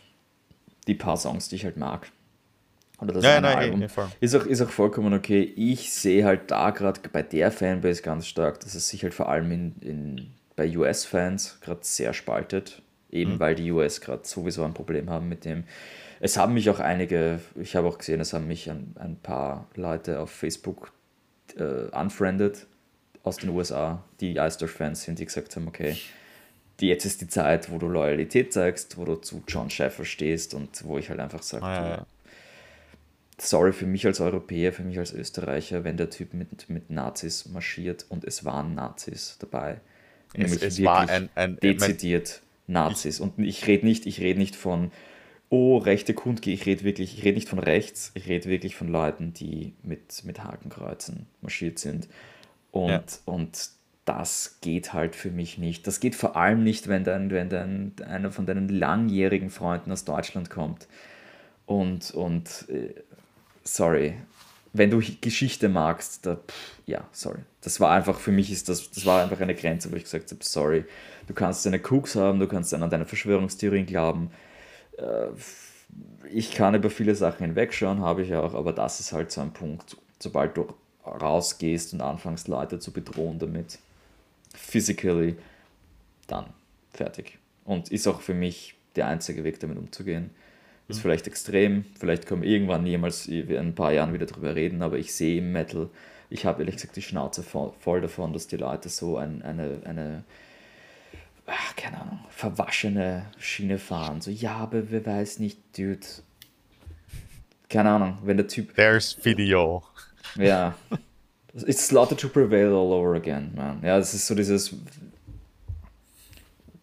die paar Songs, die ich halt mag. Oder das ja, nein, Album. Eh, ist, auch, ist auch vollkommen okay. Ich sehe halt da gerade bei der Fanbase ganz stark, dass es sich halt vor allem in, in, bei US-Fans gerade sehr spaltet. Eben mhm. weil die US gerade sowieso ein Problem haben mit dem. Es haben mich auch einige, ich habe auch gesehen, es haben mich ein, ein paar Leute auf Facebook äh, unfriended aus den USA, die Eisdorf-Fans sind, die gesagt haben, okay, die, jetzt ist die Zeit, wo du Loyalität zeigst, wo du zu John Sheffer stehst und wo ich halt einfach sage, ah, ja, ja. sorry für mich als Europäer, für mich als Österreicher, wenn der Typ mit, mit Nazis marschiert und es waren Nazis dabei. Es, nämlich es war ein, ein dezidiert Nazis. Und ich rede nicht, ich rede nicht von oh, rechte Kundge, ich rede wirklich, ich rede nicht von rechts, ich rede wirklich von Leuten, die mit, mit Hakenkreuzen marschiert sind. Und, ja. und das geht halt für mich nicht. Das geht vor allem nicht, wenn dein, wenn dein, einer von deinen langjährigen Freunden aus Deutschland kommt. Und, und äh, sorry, wenn du Geschichte magst, da, pff, ja, sorry. Das war einfach, für mich ist das, das war einfach eine Grenze, wo ich gesagt habe, sorry, du kannst deine Cooks haben, du kannst an deine Verschwörungstheorien glauben. Äh, ich kann über viele Sachen hinwegschauen, habe ich auch, aber das ist halt so ein Punkt. Sobald du rausgehst und anfängst, Leute zu bedrohen damit, physically, dann fertig. Und ist auch für mich der einzige Weg, damit umzugehen. Ist mhm. vielleicht extrem, vielleicht können wir irgendwann jemals in ein paar Jahren wieder drüber reden, aber ich sehe im Metal, ich habe ehrlich gesagt die Schnauze voll davon, dass die Leute so ein, eine, eine ach, keine Ahnung, verwaschene Schiene fahren. So, ja, aber wer weiß nicht, Dude. Keine Ahnung, wenn der Typ. There's video. Ja. It's slaughter to prevail all over again, man. Ja, das ist so dieses.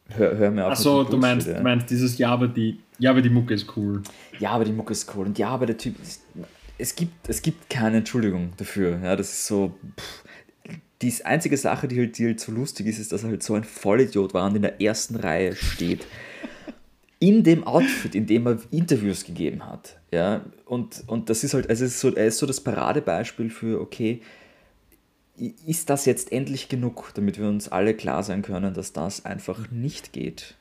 Hör, hör mir auf. Achso, du meinst, ja. meinst dieses Ja, aber die, ja, aber die Mucke ist cool. Ja, aber die Mucke ist cool. Und ja, aber der Typ. Ist, es, gibt, es gibt keine Entschuldigung dafür. Ja, das ist so. Pff. Die einzige Sache, die halt, die halt so lustig ist, ist, dass er halt so ein Vollidiot war und in der ersten Reihe steht in dem Outfit, in dem er Interviews gegeben hat. Ja, und, und das ist halt, also ist so, er ist so das Paradebeispiel für, okay, ist das jetzt endlich genug, damit wir uns alle klar sein können, dass das einfach nicht geht?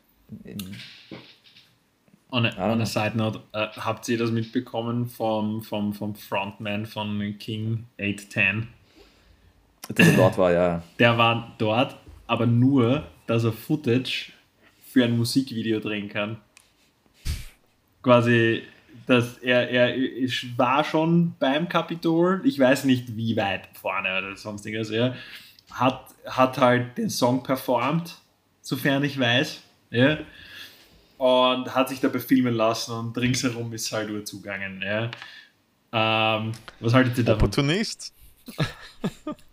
On a, on a side note, uh, habt ihr das mitbekommen vom, vom, vom Frontman von King 810? Der dort war, ja. Der war dort, aber nur, dass er Footage für ein Musikvideo drehen kann quasi, dass er, er war schon beim Kapitol, ich weiß nicht wie weit vorne oder sonstiges, er hat, hat halt den Song performt, sofern ich weiß, ja, und hat sich dabei filmen lassen und ringsherum ist halt nur zugangen, ja. Ähm, was haltet ihr davon? Opportunist?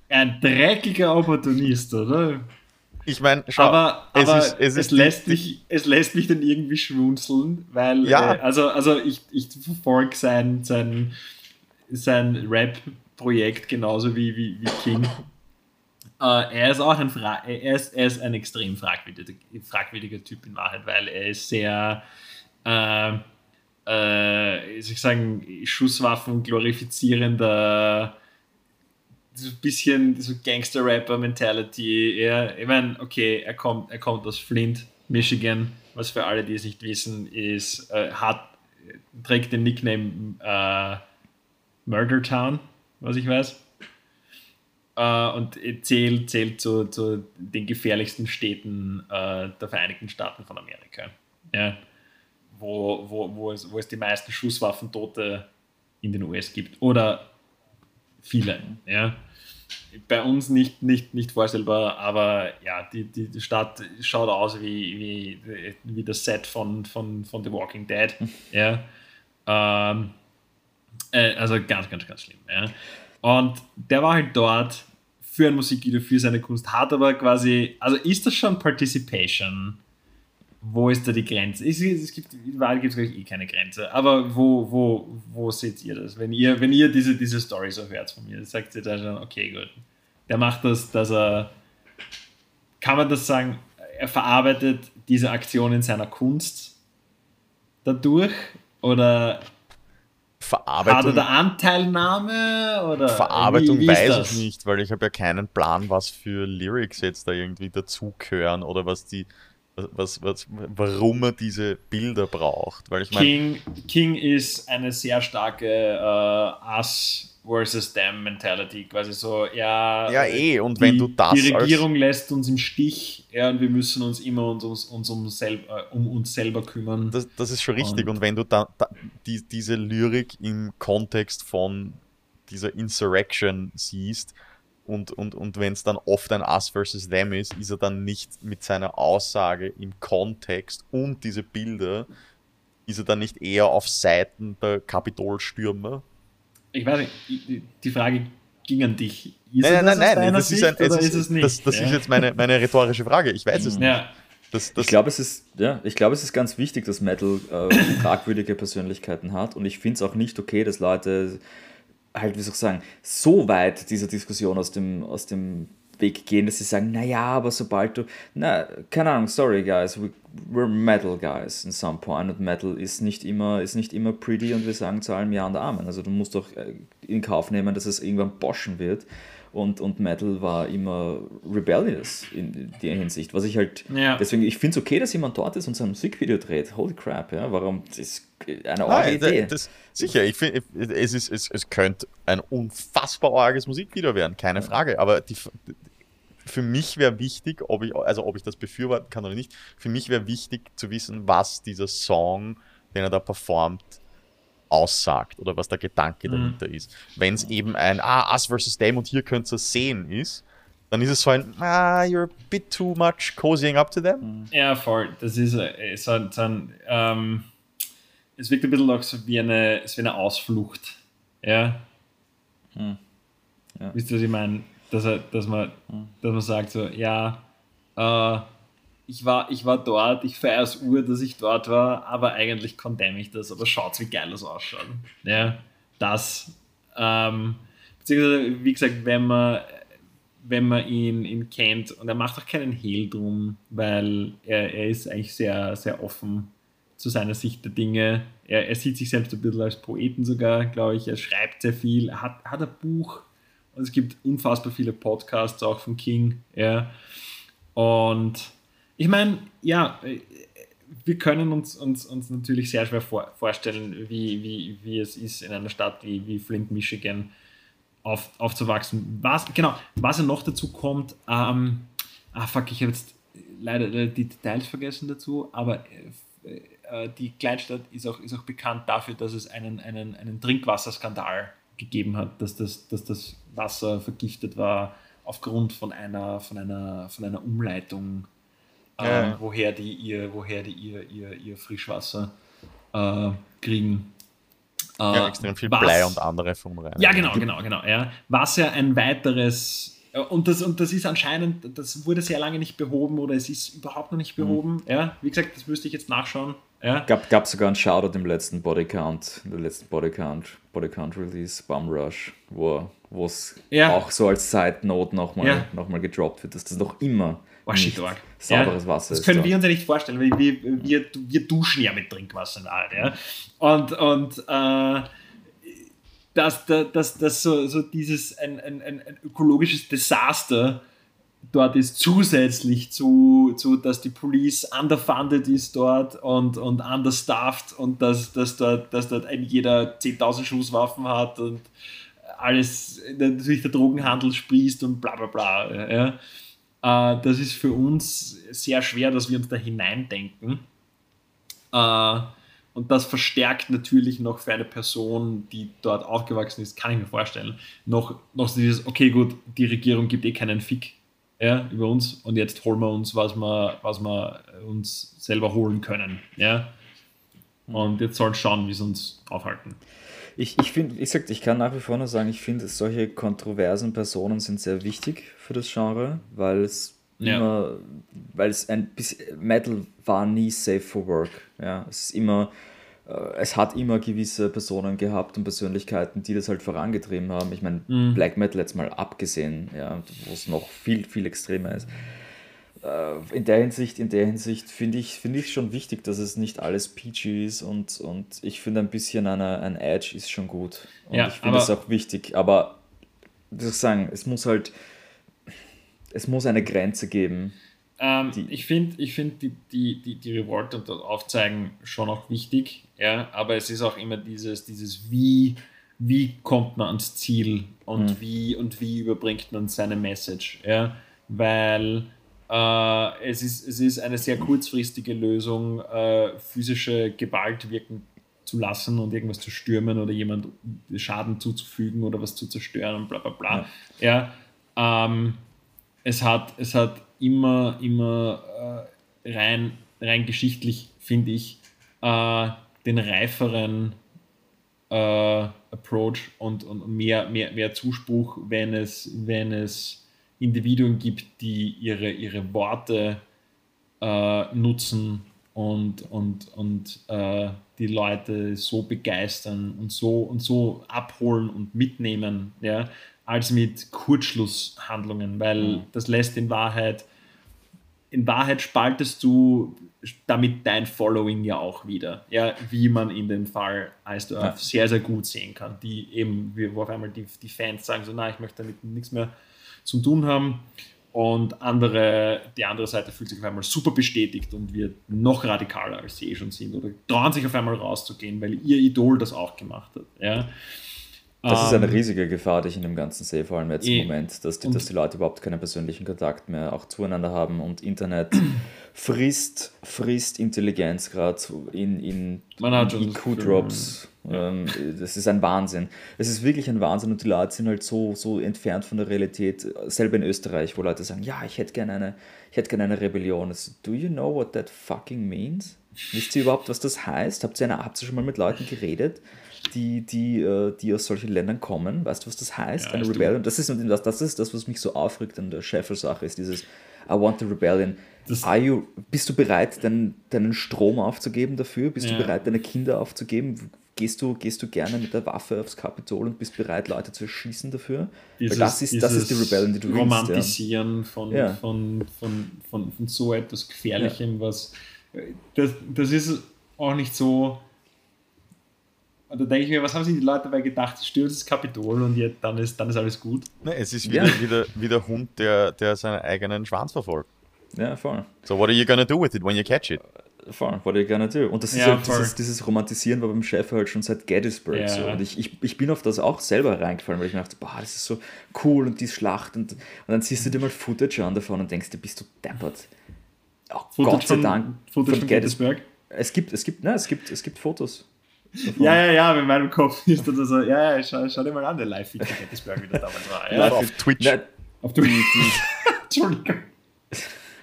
Ein dreckiger Opportunist, oder? Ich meine, aber, aber es, ist, es, es lässt mich, es lässt mich dann irgendwie schmunzeln, weil, ja. Äh, also, also ich, ich verfolge sein, sein, sein Rap-Projekt genauso wie, wie, wie King. (laughs) äh, er ist auch ein, Fra er ist, er ist ein extrem fragwürdiger, fragwürdiger Typ in Wahrheit, weil er ist sehr, äh, äh, soll ich sagen, Schusswaffen glorifizierender so ein bisschen so Gangster-Rapper-Mentality. Ja, ich meine, okay, er kommt, er kommt aus Flint, Michigan, was für alle, die es nicht wissen, ist, äh, hat, trägt den Nickname äh, Murder Town, was ich weiß. Äh, und zählt, zählt zu, zu den gefährlichsten Städten äh, der Vereinigten Staaten von Amerika. Ja, wo, wo, wo, es, wo es die meisten Schusswaffentote in den US gibt. Oder viele. Ja. Bei uns nicht, nicht, nicht vorstellbar, aber ja, die, die, Stadt schaut aus wie, wie, wie das Set von, von, von The Walking Dead. ja. Ähm, äh, also ganz, ganz, ganz schlimm. Ja. Und der war halt dort für ein Musikvideo, für seine Kunst, hat aber quasi, also ist das schon Participation? Wo ist da die Grenze? Es, es gibt, in Wahrheit gibt es, glaube ich, eh keine Grenze. Aber wo, wo, wo seht ihr das? Wenn ihr, wenn ihr diese, diese Story so hört von mir, sagt ihr da schon, okay, gut. Der macht das, dass er, kann man das sagen, er verarbeitet diese Aktion in seiner Kunst dadurch? Oder Verarbeitung, er da Anteilnahme? Oder Verarbeitung wie, wie weiß das? ich nicht, weil ich habe ja keinen Plan, was für Lyrics jetzt da irgendwie dazugehören oder was die, was, was, warum er diese Bilder braucht. Weil ich meine, King, King ist eine sehr starke äh, Us versus Them Mentality, quasi so, ja, ja eh, und die, wenn du das die Regierung lässt uns im Stich, ja, und wir müssen uns immer uns, uns, uns um, selb, äh, um uns selber kümmern. Das, das ist schon richtig. Und- Und, wenn du da, da die, diese Lyrik im Kontext von dieser Insurrection siehst und, und, und wenn es dann oft ein Us versus Them ist, ist er dann nicht mit seiner Aussage im Kontext und diese Bilder, ist er dann nicht eher auf Seiten der Kapitolstürmer? ich weiß nicht, die- Frage ging an dich. Ist Nein, nein, nein, nein, das ist, ein, es ist es nicht? das, das ja. ist jetzt meine, meine rhetorische Frage. Ich weiß es nicht. ja. Das, das, Ich glaube, es ist, ja, ich glaube, es ist ganz wichtig, dass Metal äh, fragwürdige Persönlichkeiten hat. Und ich finde es auch nicht okay, dass Leute halt, wie soll ich sagen, so weit dieser Diskussion aus dem, aus dem Weg gehen, dass sie sagen, naja, aber sobald du, na, keine Ahnung, sorry guys, we, we're Metal guys in some point und Metal ist nicht immer, ist nicht immer pretty und wir sagen zu allem Ja und Amen. Also du musst doch äh, in Kauf nehmen, dass es irgendwann boschen wird. Und, und Metal war immer rebellious in der Hinsicht. Was ich halt, Ja. deswegen, ich finde es okay, dass jemand dort ist und sein Musikvideo dreht. Holy crap, ja. Warum? Das ist eine Nein, arge Idee. das, sicher, ich finde, es, ist, es, es könnte ein unfassbar arges Musikvideo werden, keine Frage. Aber die, für mich wäre wichtig, ob ich, also ob ich das befürworten kann oder nicht, für mich wäre wichtig zu wissen, was dieser Song, den er da performt, aussagt oder was der Gedanke Mhm. dahinter ist. Wenn es eben ein Ah, Us versus Them und hier könnt ihr sehen ist, dann ist es so ein Ah, you're a bit too much cozying up to them. Ja, voll. Das ist so, ein- so ein, ähm, es wirkt ein bisschen auch so wie eine, so wie eine Ausflucht. Ja. Hm. Ja. Wisst ihr, was ich meine? Dass, er, dass, man, dass man sagt so, ja, äh, ich, war, ich war dort, ich feiere es Uhr, dass ich dort war, aber eigentlich condemn ich das, aber schaut, wie geil das ausschaut. Ja, das, ähm, beziehungsweise, wie gesagt, wenn man, wenn man ihn, ihn kennt und er macht auch keinen Hehl drum, weil er, er ist eigentlich sehr, sehr offen zu seiner Sicht der Dinge. Er, er sieht sich selbst ein bisschen als Poeten sogar, glaube ich. Er schreibt sehr viel, er hat, hat ein Buch und es gibt unfassbar viele Podcasts auch von King. Ja. Und ich meine, ja, äh, wir können uns, uns, uns natürlich sehr schwer vor, vorstellen, wie, wie, wie es ist, in einer Stadt wie, wie Flint, Michigan auf, aufzuwachsen. Was, genau, was ja noch dazu kommt, ähm, ah fuck, ich habe jetzt leider die Details vergessen dazu, aber äh, äh, die Kleinstadt ist auch, ist auch bekannt dafür, dass es einen, einen, einen Trinkwasserskandal gegeben hat, dass das, dass das Wasser vergiftet war aufgrund von einer, von einer, von einer Umleitung, ähm, Ja. woher die ihr, woher die ihr, ihr, ihr Frischwasser äh, kriegen. Ja, Äh, extrem viel was- Blei und andere rein. ja, genau, genau, genau. Ja. Was ja ein weiteres, und das, und das ist anscheinend, das wurde sehr lange nicht behoben oder es ist überhaupt noch nicht behoben. Ja. Wie gesagt, das müsste ich jetzt nachschauen. Ja. Gab, gab sogar einen Shoutout im letzten Bodycount, der letzten Bodycount, Bodycount Release, Bum Rush, wo wo es Ja. auch so als Side Note nochmal Ja. noch mal gedroppt wird, dass das noch immer Oh, shit, nicht arg. sauberes ja. Wasser Das können wir uns ja nicht vorstellen, weil wir, wir, wir duschen ja mit Trinkwasser in der Art, ja. Und, und äh, dass, dass, dass so, so dieses ein, ein ein ökologisches Desaster dort ist, zusätzlich zu, zu dass die Police underfunded ist dort und, und understaffed und dass, dass, dort, dass dort ein jeder 10.000 Schusswaffen hat und alles, natürlich der Drogenhandel sprießt und bla bla bla. Ja. Äh, das ist für uns sehr schwer, dass wir uns da hineindenken. Äh, und das verstärkt natürlich noch für eine Person, die dort aufgewachsen ist, kann ich mir vorstellen, noch, noch dieses, okay, gut, die Regierung gibt eh keinen Fick ja, über uns und jetzt holen wir uns, was wir, was wir uns selber holen können. Ja? Und jetzt sollen schauen, wie sie uns aufhalten. Ich, ich finde, ich sag, ich kann nach wie vor nur sagen, ich finde, solche kontroversen Personen sind sehr wichtig für das Genre, weil es ja. immer, weil es ein bisschen, Metal war nie safe for work. Ja, es ist immer, äh, es hat immer gewisse Personen gehabt und Persönlichkeiten, die das halt vorangetrieben haben. Ich meine, mhm. Black Metal jetzt mal abgesehen, ja, wo es noch viel, viel extremer ist. Äh, in der Hinsicht, in der Hinsicht finde ich, finde ich schon wichtig, dass es nicht alles PG ist und, und ich finde ein bisschen eine, ein Edge ist schon gut. Und ja, ich finde es auch wichtig, aber wie soll ich sagen, es muss halt, es muss eine Grenze geben. Ähm, ich finde ich find die, die, die, die Reward und das Aufzeigen schon auch wichtig, ja, aber es ist auch immer dieses, dieses wie, wie kommt man ans Ziel und, mhm. wie, und wie überbringt man seine Message, ja, weil äh, es, ist, es ist eine sehr kurzfristige Lösung, äh, physische Gewalt wirken zu lassen und irgendwas zu stürmen oder jemand Schaden zuzufügen oder was zu zerstören und bla bla bla. Ja, ja ähm, es, hat, es hat immer, immer äh, rein, rein geschichtlich, finde ich, äh, den reiferen äh, Approach und, und mehr, mehr, mehr Zuspruch, wenn es, wenn es Individuen gibt, die ihre, ihre Worte äh, nutzen und, und, und äh, die Leute so begeistern und so, und so abholen und mitnehmen, ja, als mit Kurzschlusshandlungen, weil mhm. das lässt in Wahrheit, in Wahrheit spaltest du damit dein Following ja auch wieder, ja, wie man in dem Fall Ice ja. sehr, sehr gut sehen kann, die eben, wo auf einmal die, die Fans sagen so, na, ich möchte damit nichts mehr zu tun haben. Und andere, die andere Seite fühlt sich auf einmal super bestätigt und wird noch radikaler, als sie eh schon sind. Oder trauen sich auf einmal rauszugehen, weil ihr Idol das auch gemacht hat. Ja. Das ist eine ähm, riesige Gefahr, die ich in dem Ganzen sehe, vor allem jetzt im Moment, dass die, dass die Leute überhaupt keinen persönlichen Kontakt mehr auch zueinander haben und Internet (clears throat) frisst, frisst Intelligenz gerade in, in, in IQ-Drops. Ähm, das ist ein Wahnsinn. Es ist wirklich ein Wahnsinn und die Leute sind halt so, so entfernt von der Realität. Selber in Österreich, wo Leute sagen, ja, ich hätte gerne eine, ich hätte gerne eine Rebellion. Das, Do you know what that fucking means? Wisst ihr überhaupt, was das heißt? Habt ihr, eine, habt ihr schon mal mit Leuten geredet? die, die, äh, die aus solchen Ländern kommen. Weißt du, was das heißt? Ja, Eine Rebellion. Das ist, das, das ist das, was mich so aufregt an der Scheffel-Sache, ist dieses I want a rebellion. Are you, bist du bereit, deinen, deinen Strom aufzugeben dafür? Bist ja. du bereit, deine Kinder aufzugeben? Gehst du, gehst du gerne mit der Waffe aufs Kapitol und bist bereit, Leute zu erschießen dafür? Dieses, Weil das ist, das ist die Rebellion, die du Romantisieren willst, ja. von, ja. Von, von, von, von, so etwas Gefährlichem, was das, das ist auch nicht so und da denke ich mir, was haben sich die Leute dabei gedacht? Stürzt das Kapitol und jetzt, dann, ist, dann ist alles gut. Ne, es ist wieder, ja. wieder, wie der Hund, der, der seinen eigenen Schwanz verfolgt. Ja, voll. So, what are you gonna do with it when you catch it? Voll, what are you gonna do? Und das ist ja, halt dieses, dieses, Romantisieren war beim Chef halt schon seit Gettysburg ja. so. Und ich, ich, ich bin auf das auch selber reingefallen, weil ich mir dachte, boah, das ist so cool und die Schlacht. Und, und dann siehst du dir mal Footage an davon und denkst, du bist du deppert. Oh, Gott sei Dank. Footage von Gettysburg? Es gibt, es gibt, ne, es gibt, es gibt Fotos. Ja, ja, ja, in meinem Kopf (laughs) ist das so, ja, ja, schau, schau dir mal an, der Live-Feed von Gettysburg, wie das damals war. Ja. auf Twitch. Na, auf Twitch. (laughs) Entschuldigung.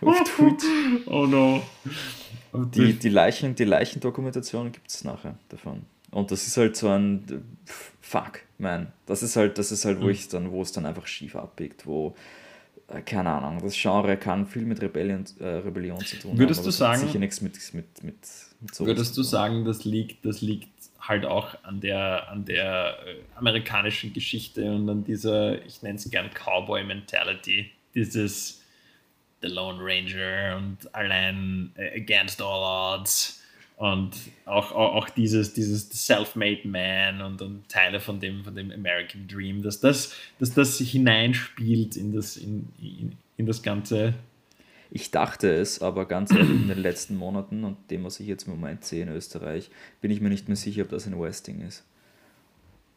Auf Twitch. Oh no. Die, die, Leichen, die Leichendokumentation gibt es nachher davon. Und das ist halt so ein Fuck, man. Das ist halt, das ist halt, wo mhm. ich dann, wo es dann einfach schief abbiegt, wo äh, keine Ahnung, das Genre kann viel mit Rebellion, äh, Rebellion zu tun Würdest haben. Würdest du sagen, sicher nichts mit, mit, mit, mit Würdest du sagen, das liegt, das liegt halt auch an der, an der äh, amerikanischen Geschichte und an dieser, ich nenne es gern Cowboy-Mentality, dieses The Lone Ranger und allein äh, against all odds und auch, auch, auch dieses, dieses Self-Made Man und, und, Teile von dem, von dem American Dream, dass das, dass das hineinspielt in das, in, in, in das Ganze. Ich dachte es, aber ganz ehrlich, in den letzten Monaten und dem, was ich jetzt im Moment sehe in Österreich, bin ich mir nicht mehr sicher, ob das ein Westing ist.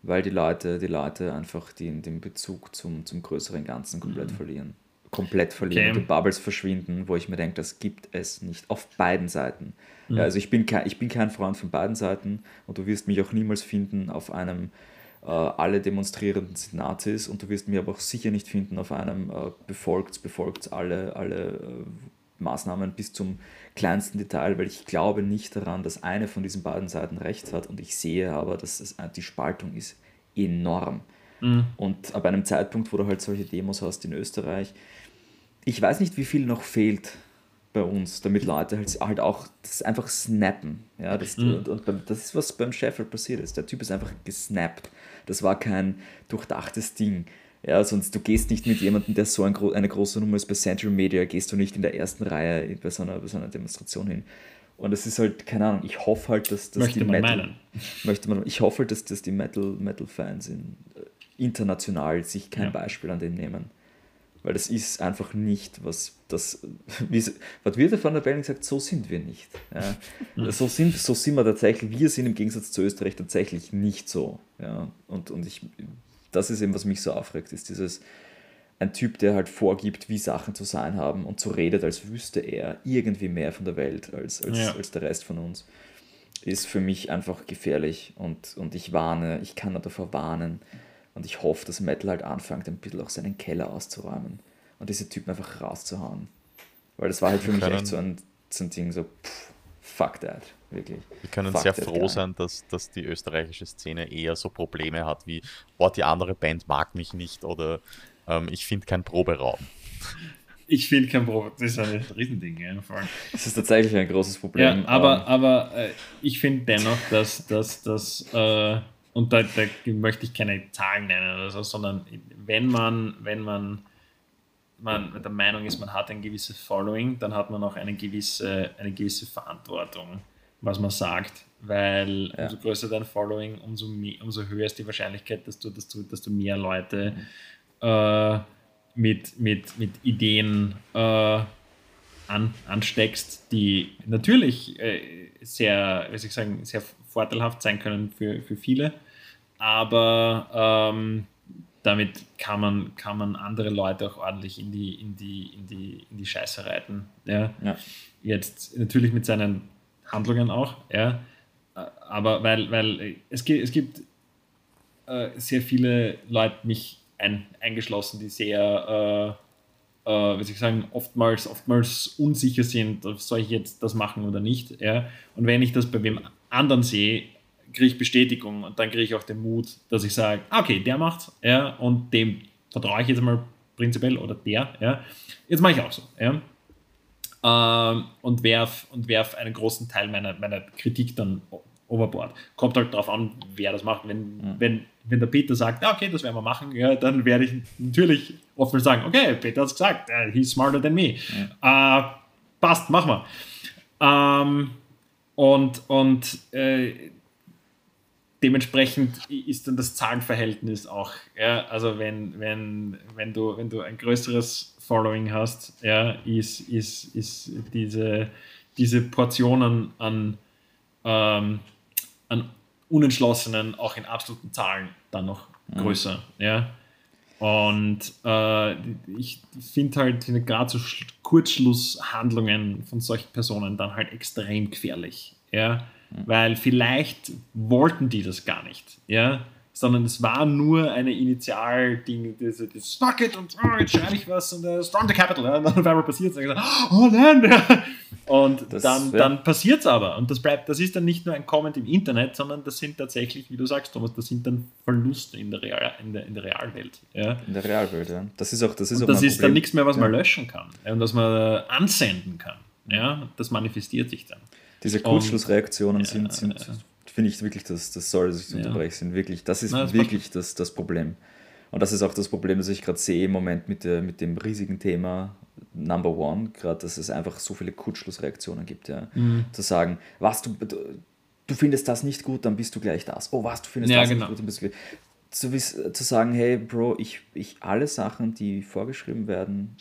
Weil die Leute, die Leute einfach den, den Bezug zum, zum größeren Ganzen komplett mhm. verlieren. Komplett verlieren okay. und die Bubbles verschwinden, wo ich mir denke, das gibt es nicht auf beiden Seiten. Mhm. Ja, also ich bin, kein, ich bin kein Freund von beiden Seiten und du wirst mich auch niemals finden auf einem äh, alle Demonstrierenden sind Nazis und du wirst mich aber auch sicher nicht finden auf einem äh, befolgt, befolgt alle, alle äh, Maßnahmen bis zum kleinsten Detail, weil ich glaube nicht daran, dass eine von diesen beiden Seiten recht hat und ich sehe aber, dass es, die Spaltung ist enorm. Mhm. Und ab einem Zeitpunkt, wo du halt solche Demos hast in Österreich, ich weiß nicht, wie viel noch fehlt bei uns, damit Leute halt, halt auch das einfach snappen. Ja, das, mhm. und, und, das ist, was beim Sheffield passiert ist. Der Typ ist einfach gesnappt. Das war kein durchdachtes Ding. Ja, sonst du gehst nicht mit jemandem, der so ein, eine große Nummer ist bei Central Media, gehst du nicht in der ersten Reihe bei so einer, bei so einer Demonstration hin. Und es ist halt, keine Ahnung, ich hoffe halt, dass, dass möchte die Metal, meinen. möchte man, ich hoffe halt, dass, dass die Metal, Metal-Fans in, äh, international sich kein ja. Beispiel an dem nehmen. Weil das ist einfach nicht, was das, wie, was wird der Van der Bellen gesagt, so sind wir nicht. Ja. (laughs) So, sind, so sind wir tatsächlich, wir sind im Gegensatz zu Österreich tatsächlich nicht so. Ja. Und, und ich, das ist eben, was mich so aufregt, ist dieses, ein Typ, der halt vorgibt, wie Sachen zu sein haben und so redet, als wüsste er irgendwie mehr von der Welt als, als, ja. als der Rest von uns, ist für mich einfach gefährlich und, und ich warne, ich kann davor warnen und ich hoffe, dass Metal halt anfängt, ein bisschen auch seinen Keller auszuräumen und diese Typen einfach rauszuhauen. Weil das war halt für mich echt so ein, so ein Ding, so pff, fuck that, wirklich. Wir können sehr froh sein, dass, dass die österreichische Szene eher so Probleme hat wie, boah, die andere Band mag mich nicht oder ähm, ich finde keinen Proberaum. Ich finde kein Problem. Das ist ein Riesending. Ja, das ist tatsächlich ein großes Problem. Ja, aber, aber äh, ich finde dennoch, dass das, äh, und da, da, möchte ich keine Zahlen nennen oder so, sondern wenn man, wenn man, man der Meinung ist, man hat ein gewisses Following, dann hat man auch eine gewisse, eine gewisse Verantwortung, was man sagt. Weil ja. umso größer dein Following, umso, mehr, umso höher ist die Wahrscheinlichkeit, dass du, dass du, dass du mehr Leute mhm äh, mit, mit, mit Ideen äh, an, ansteckst, die natürlich äh, sehr, wie soll ich sagen, sehr vorteilhaft sein können für, für viele, aber ähm, damit kann man, kann man andere Leute auch ordentlich in die, in die, in die, in die Scheiße reiten. Ja? ja. Jetzt natürlich mit seinen Handlungen auch, ja. Aber weil, weil es gibt, es gibt äh, sehr viele Leute, mich ein, eingeschlossen, die sehr, äh, äh, wie soll ich sagen, oftmals, oftmals unsicher sind, soll ich jetzt das machen oder nicht. Ja? Und wenn ich das bei wem anderen sehe, kriege ich Bestätigung und dann kriege ich auch den Mut, dass ich sage, ah, okay, der macht's, ja, und dem vertraue ich jetzt mal prinzipiell oder der, ja, jetzt mache ich auch so, ja. Ähm, und werf und werf einen großen Teil meiner, meiner Kritik dann overboard. Kommt halt darauf an, wer das macht. Wenn, mhm. wenn, wenn der Peter sagt, ah, okay, das werden wir machen, ja, dann werde ich natürlich offen sagen, okay, Peter hat es gesagt, he's smarter than me. Mhm. Uh, passt, machen wir. Ähm, und und äh, dementsprechend ist dann das Zahlenverhältnis auch. Ja, also wenn, wenn, wenn, du, wenn du ein größeres Following hast, ja, ist, ist, ist diese, diese Portionen an ähm, an Unentschlossenen auch in absoluten Zahlen dann noch mhm. größer. Ja. Und äh, ich finde halt gerade so Kurzschlusshandlungen von solchen Personen dann halt extrem gefährlich. Ja. Mhm. Weil vielleicht wollten die das gar nicht. Ja sondern es war nur eine Initial-Ding, das, das Fuck it und oh, jetzt schreibe ich was und uh, Storm the Capital. Ja, und dann auf einmal passiert es. Oh nein! Und das, dann, dann passiert es aber. Und das bleibt, das ist dann nicht nur ein Comment im Internet, sondern das sind tatsächlich, wie du sagst, Thomas, das sind dann Verluste in der, Real, in der, in der Realwelt. Ja. In der Realwelt, ja. Das ist auch das ist und auch Das ist Problem. dann nichts mehr, was man löschen kann und was man ansenden kann. Ja, das manifestiert sich dann. Diese Kurzschlussreaktionen sind, sind finde ich wirklich, dass das soll sich unterbrechen, sind wirklich, das ist Na, wirklich das, das Problem. Und das ist auch das Problem, das ich gerade sehe im Moment mit, der, mit dem riesigen Thema Number One, gerade, dass es einfach so viele Kurzschlussreaktionen gibt. Ja. Mhm. Zu sagen, was du, du, findest das nicht gut, dann bist du gleich das. Oh, was, du findest ja, das genau. nicht gut, dann bist du gleich. Zu, zu sagen, hey Bro, ich, ich alle Sachen, die vorgeschrieben werden,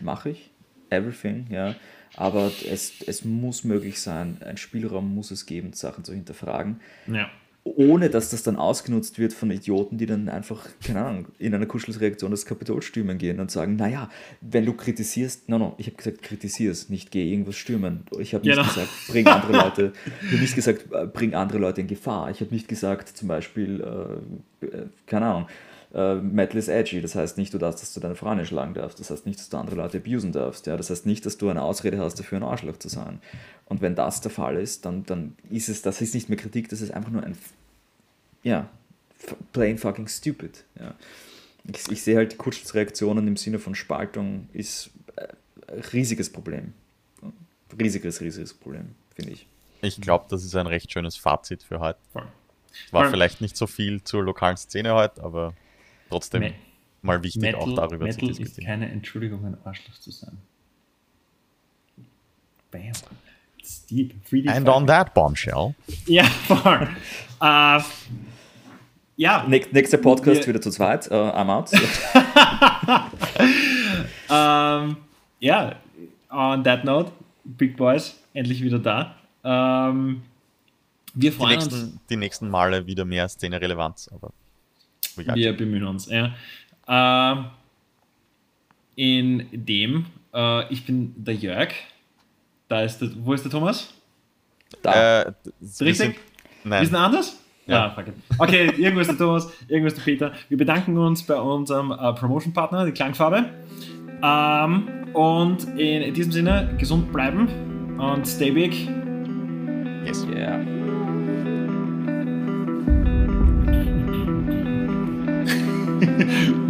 mache ich. Everything, ja. Aber es, es muss möglich sein, ein Spielraum muss es geben, Sachen zu hinterfragen. Ja. Ohne dass das dann ausgenutzt wird von Idioten, die dann einfach, keine Ahnung, in einer Kuschelsreaktion das Kapitol stürmen gehen und sagen, naja, wenn du kritisierst, no, no, ich habe gesagt, kritisierst, nicht geh irgendwas stürmen. Ich habe nicht Genau. gesagt, bring andere Leute, ich habe nicht gesagt, äh, bring andere Leute in Gefahr. Ich habe nicht gesagt, zum Beispiel, äh, äh, keine Ahnung, äh, Metal is edgy, das heißt nicht, du darfst, dass du deine Frau nicht schlagen darfst, das heißt nicht, dass du andere Leute abusen darfst, ja? das heißt nicht, dass du eine Ausrede hast, dafür ein Arschloch zu sein. Und wenn das der Fall ist, dann, dann ist es, das ist nicht mehr Kritik, das ist einfach nur ein, ja, plain fucking stupid. Ja. Ich, ich sehe halt die Kurzreaktionen im Sinne von Spaltung ist äh, ein riesiges Problem. Riesiges, riesiges Problem, finde ich. Ich glaube, das ist ein recht schönes Fazit für heute. War vielleicht nicht so viel zur lokalen Szene heute, aber trotzdem Me- mal wichtig, auch Metal, darüber Metal zu ist diskutieren. keine Entschuldigung, ein Arschloch zu sein. Bam. It's deep. 3D And on that bombshell. Ja, voll. äh, ja, Näch- nächster Podcast Wir- wieder zu zweit, äh, I'm out. (laughs) ähm, ja, on that note, Big Boys, endlich wieder da. Ähm, wir Die freuen uns. nächsten, die nächsten Male wieder mehr Szene-Relevanz, aber we got Wir bemühen uns. Ja. Ähm, in dem, äh, ich bin der Jörg. Da ist der, wo ist der Thomas? Da. Äh, Richtig? sind, Wir nein, sind anders? Ja. Ah, fuck it. Okay, irgendwo ist der Thomas, irgendwo ist der Peter. Wir bedanken uns bei unserem äh, Promotion-Partner, die Klangfarbe. Ähm, und in diesem Sinne, gesund bleiben und stay big. yes. Yeah. Mm-hmm. (laughs)